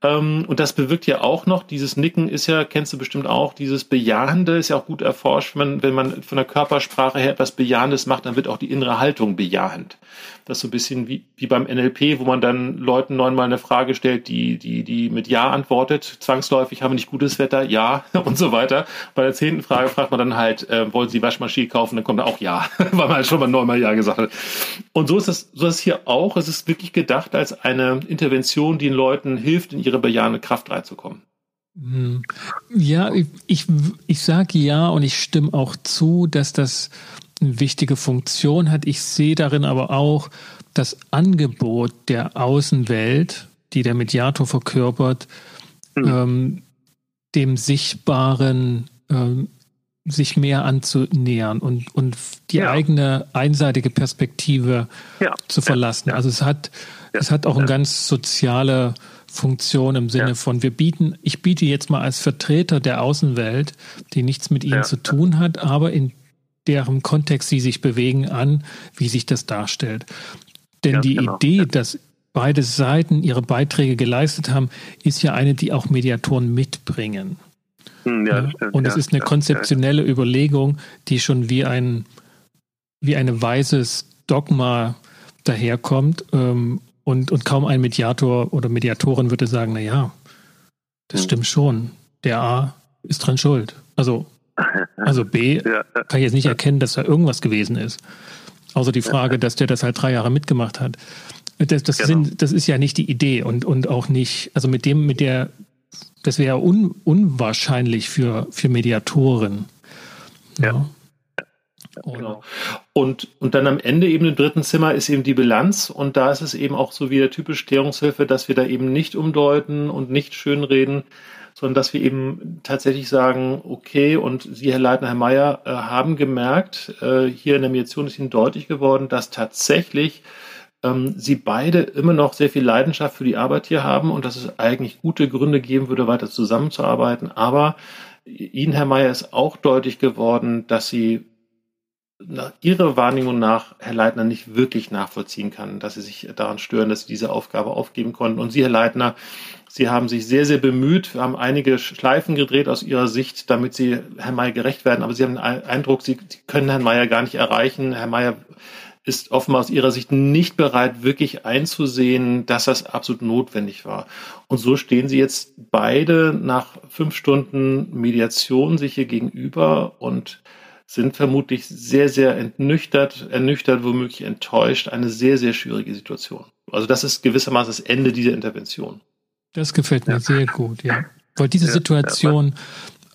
Speaker 1: Ähm, und das bewirkt ja auch noch, dieses Nicken ist ja, kennst du bestimmt auch, dieses Bejahende ist ja auch gut erforscht. Wenn wenn man von der Körpersprache her etwas Bejahendes macht, dann wird auch die innere Haltung bejahend. Das so ein bisschen wie, wie beim NLP, wo man dann Leuten neunmal eine Frage stellt, die, die, die mit Ja antwortet. Zwangsläufig haben wir nicht gutes Wetter, ja und so weiter. Bei der zehnten Frage fragt man dann halt, äh, wollen Sie Waschmaschine kaufen? Dann kommt da auch Ja, weil man halt schon mal neunmal Ja gesagt hat. Und so ist es, so ist es hier auch. Es ist wirklich gedacht als eine Intervention, die den Leuten hilft, in ihre bejahende Kraft reinzukommen.
Speaker 2: Hm. Ja, ich, ich, ich sage ja und ich stimme auch zu, dass das eine wichtige Funktion hat. Ich sehe darin aber auch das Angebot der Außenwelt, die der Mediator verkörpert, mhm. ähm, dem Sichtbaren ähm, sich mehr anzunähern und, und die ja. eigene einseitige Perspektive ja. zu verlassen. Ja. Also es hat, es hat auch eine ganz soziale Funktion im Sinne von, wir bieten, ich biete jetzt mal als Vertreter der Außenwelt, die nichts mit ihnen zu tun hat, aber in deren Kontext sie sich bewegen an, wie sich das darstellt. Denn die genau. Idee, dass beide Seiten ihre Beiträge geleistet haben, ist ja eine, die auch Mediatoren mitbringen. Hm, ja, stimmt, und es ja, ist eine konzeptionelle Überlegung, die schon wie ein, wie ein weises Dogma daherkommt. Ähm, und, und kaum ein Mediator oder Mediatorin würde sagen, na ja, das hm. stimmt schon. Der A ist dran schuld. Also, also B ja, kann ich jetzt nicht erkennen, dass da irgendwas gewesen ist. Außer die Frage, dass der das halt drei Jahre mitgemacht hat. Das, das, genau. sind, das ist ja nicht die Idee und, und auch nicht, also mit dem, mit der das wäre un, unwahrscheinlich für, für Mediatoren.
Speaker 1: Ja. ja. Genau. Und, und dann am Ende eben im dritten Zimmer ist eben die Bilanz und da ist es eben auch so wie der typische Klärungshilfe, dass wir da eben nicht umdeuten und nicht schönreden, sondern dass wir eben tatsächlich sagen, okay, und Sie, Herr Leitner, Herr Mayer, äh, haben gemerkt, äh, hier in der Mediation ist Ihnen deutlich geworden, dass tatsächlich ähm, sie beide immer noch sehr viel Leidenschaft für die Arbeit hier haben und dass es eigentlich gute Gründe geben würde, weiter zusammenzuarbeiten. Aber Ihnen, Herr Mayer, ist auch deutlich geworden, dass Sie nach Ihrer Wahrnehmung nach Herr Leitner nicht wirklich nachvollziehen kann, dass Sie sich daran stören, dass Sie diese Aufgabe aufgeben konnten. Und Sie, Herr Leitner, Sie haben sich sehr, sehr bemüht, haben einige Schleifen gedreht aus Ihrer Sicht, damit Sie Herrn Mayer gerecht werden. Aber Sie haben den Eindruck, Sie, Sie können Herrn Mayer gar nicht erreichen. Herr Mayer ist offenbar aus ihrer Sicht nicht bereit, wirklich einzusehen, dass das absolut notwendig war. Und so stehen sie jetzt beide nach fünf Stunden Mediation sich hier gegenüber und sind vermutlich sehr, sehr entnüchtert, ernüchtert, womöglich enttäuscht. Eine sehr, sehr schwierige Situation. Also das ist gewissermaßen das Ende dieser Intervention.
Speaker 2: Das gefällt mir ja. sehr gut, ja. Weil diese Situation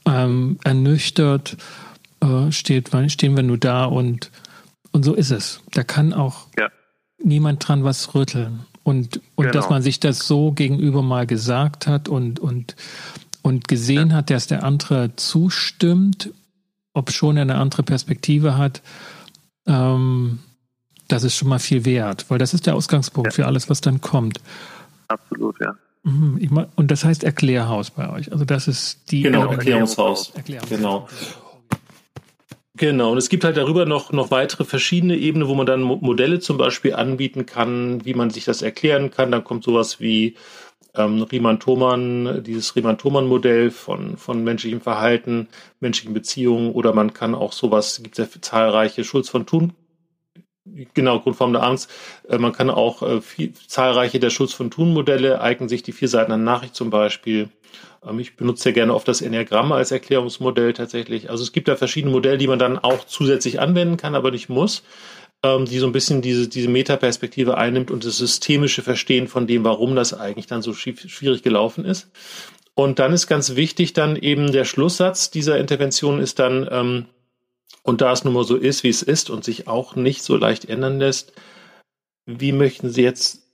Speaker 2: ähm, ernüchtert äh, steht, stehen wir nur da und und so ist es. Da kann auch ja. niemand dran was rütteln. Und, und genau. dass man sich das so gegenüber mal gesagt hat und, und, und gesehen ja. hat, dass der andere zustimmt, ob schon er eine andere Perspektive hat, ähm, das ist schon mal viel wert, weil das ist der Ausgangspunkt ja. für alles, was dann kommt.
Speaker 3: Absolut, ja.
Speaker 2: Mhm, und das heißt Erklärhaus bei euch. Also das ist die
Speaker 1: genau, Erklärungshaus. Erklärungshaus. Genau. Genau, und es gibt halt darüber noch, noch weitere verschiedene Ebenen, wo man dann Modelle zum Beispiel anbieten kann, wie man sich das erklären kann. Dann kommt sowas wie ähm, Riemann-Thomann, dieses Riemann-Thomann-Modell von, von menschlichem Verhalten, menschlichen Beziehungen oder man kann auch sowas, gibt es ja zahlreiche Schulz von Thun, genau, Grundform der Angst, äh, man kann auch äh, viel, zahlreiche der Schulz von Thun-Modelle eignen sich die vier Seiten an Nachricht zum Beispiel ähm, ich benutze ja gerne oft das Enneagramm als Erklärungsmodell tatsächlich. Also es gibt da verschiedene Modelle, die man dann auch zusätzlich anwenden kann, aber nicht muss, ähm, die so ein bisschen diese, diese Metaperspektive einnimmt und das systemische Verstehen von dem, warum das eigentlich dann so schwierig gelaufen ist. Und dann ist ganz wichtig dann eben der Schlusssatz dieser Intervention ist dann, ähm, und da es nun mal so ist, wie es ist und sich auch nicht so leicht ändern lässt, wie möchten Sie jetzt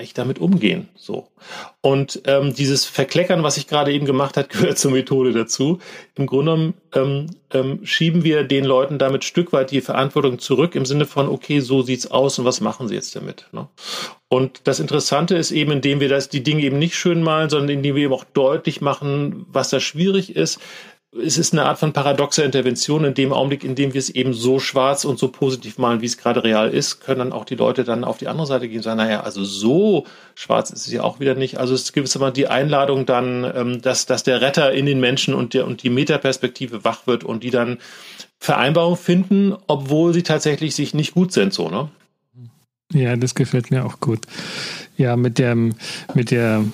Speaker 1: echt damit umgehen. So. Und ähm, dieses Verkleckern, was ich gerade eben gemacht habe, gehört zur Methode dazu. Im Grunde ähm, ähm, schieben wir den Leuten damit Stück weit die Verantwortung zurück im Sinne von, okay, so sieht's aus und was machen sie jetzt damit? Ne? Und das Interessante ist eben, indem wir das, die Dinge eben nicht schön malen, sondern indem wir eben auch deutlich machen, was da schwierig ist, es ist eine Art von paradoxer Intervention. In dem Augenblick, in dem wir es eben so schwarz und so positiv malen, wie es gerade real ist, können dann auch die Leute dann auf die andere Seite gehen und sagen, naja, also so schwarz ist es ja auch wieder nicht. Also es gibt immer die Einladung dann, ähm, dass, dass der Retter in den Menschen und, der, und die Metaperspektive wach wird und die dann Vereinbarungen finden, obwohl sie tatsächlich sich nicht gut sind, so, ne?
Speaker 2: Ja, das gefällt mir auch gut. Ja, mit dem, mit der,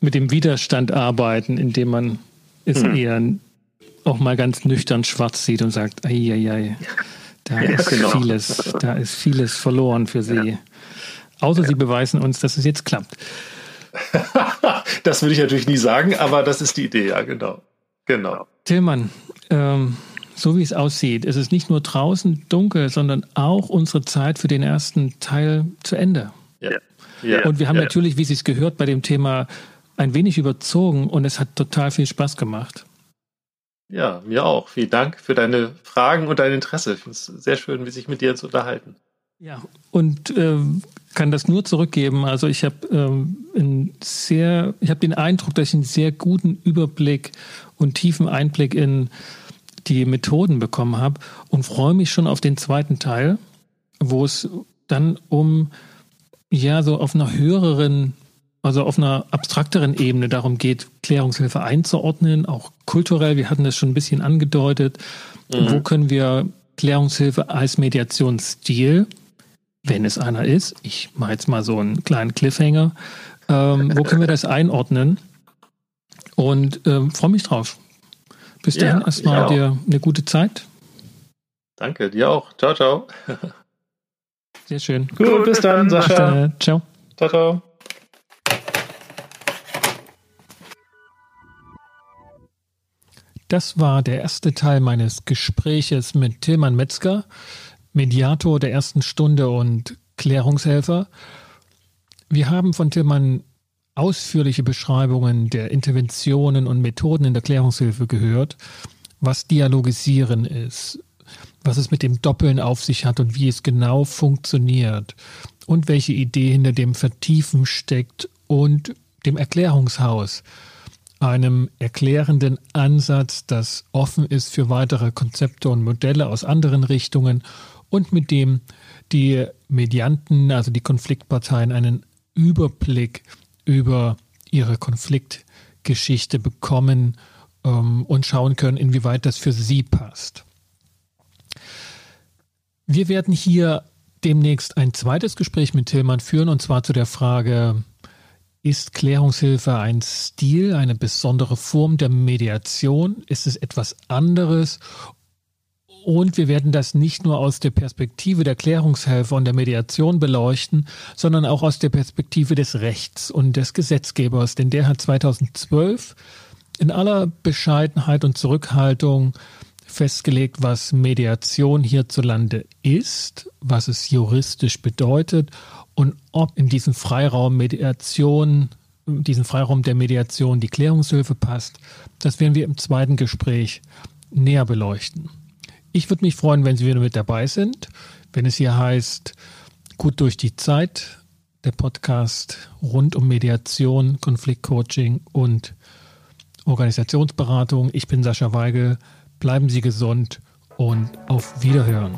Speaker 2: mit dem Widerstand arbeiten, indem man es hm. eher auch mal ganz nüchtern schwarz sieht und sagt, ei, ei, ei, da ja, ist genau. vieles, da ist vieles verloren für sie. Ja. Außer ja. sie beweisen uns, dass es jetzt klappt.
Speaker 1: das würde ich natürlich nie sagen, aber das ist die Idee, ja, genau. Genau.
Speaker 2: Tillmann, ähm, so wie es aussieht, ist es nicht nur draußen dunkel, sondern auch unsere Zeit für den ersten Teil zu Ende. Ja. ja. Und wir haben natürlich, wie Sie es gehört, bei dem Thema ein wenig überzogen und es hat total viel Spaß gemacht.
Speaker 1: Ja, mir auch. Vielen Dank für deine Fragen und dein Interesse. Ich finde es sehr schön, wie sich mit dir zu unterhalten.
Speaker 2: Ja, und äh, kann das nur zurückgeben. Also ich habe ähm, sehr, ich habe den Eindruck, dass ich einen sehr guten Überblick und tiefen Einblick in die Methoden bekommen habe und freue mich schon auf den zweiten Teil, wo es dann um ja so auf einer höheren, also auf einer abstrakteren Ebene darum geht, Klärungshilfe einzuordnen, auch kulturell. Wir hatten das schon ein bisschen angedeutet. Mhm. Wo können wir Klärungshilfe als Mediationsstil wenn es einer ist, ich mache jetzt mal so einen kleinen Cliffhanger, ähm, wo können wir das einordnen? Und ähm, freue mich drauf. Bis dahin ja, erstmal dir eine gute Zeit.
Speaker 1: Danke, dir auch. Ciao, ciao.
Speaker 2: Sehr schön.
Speaker 1: Gut, Gut bis dann, Sascha.
Speaker 2: Ciao.
Speaker 1: Ciao, ciao.
Speaker 2: Das war der erste Teil meines Gespräches mit Tilman Metzger. Mediator der ersten Stunde und Klärungshelfer. Wir haben von Tillmann ausführliche Beschreibungen der Interventionen und Methoden in der Klärungshilfe gehört, was Dialogisieren ist, was es mit dem Doppeln auf sich hat und wie es genau funktioniert und welche Idee hinter dem Vertiefen steckt und dem Erklärungshaus, einem erklärenden Ansatz, das offen ist für weitere Konzepte und Modelle aus anderen Richtungen und mit dem die Medianten, also die Konfliktparteien, einen Überblick über ihre Konfliktgeschichte bekommen ähm, und schauen können, inwieweit das für sie passt. Wir werden hier demnächst ein zweites Gespräch mit Tillmann führen und zwar zu der Frage, ist Klärungshilfe ein Stil, eine besondere Form der Mediation? Ist es etwas anderes? Und wir werden das nicht nur aus der Perspektive der Klärungshelfer und der Mediation beleuchten, sondern auch aus der Perspektive des Rechts und des Gesetzgebers. Denn der hat 2012 in aller Bescheidenheit und Zurückhaltung festgelegt, was Mediation hierzulande ist, was es juristisch bedeutet und ob in diesen Freiraum Mediation, diesen Freiraum der Mediation die Klärungshilfe passt. Das werden wir im zweiten Gespräch näher beleuchten. Ich würde mich freuen, wenn Sie wieder mit dabei sind, wenn es hier heißt, gut durch die Zeit, der Podcast rund um Mediation, Konfliktcoaching und Organisationsberatung. Ich bin Sascha Weigel. Bleiben Sie gesund und auf Wiederhören.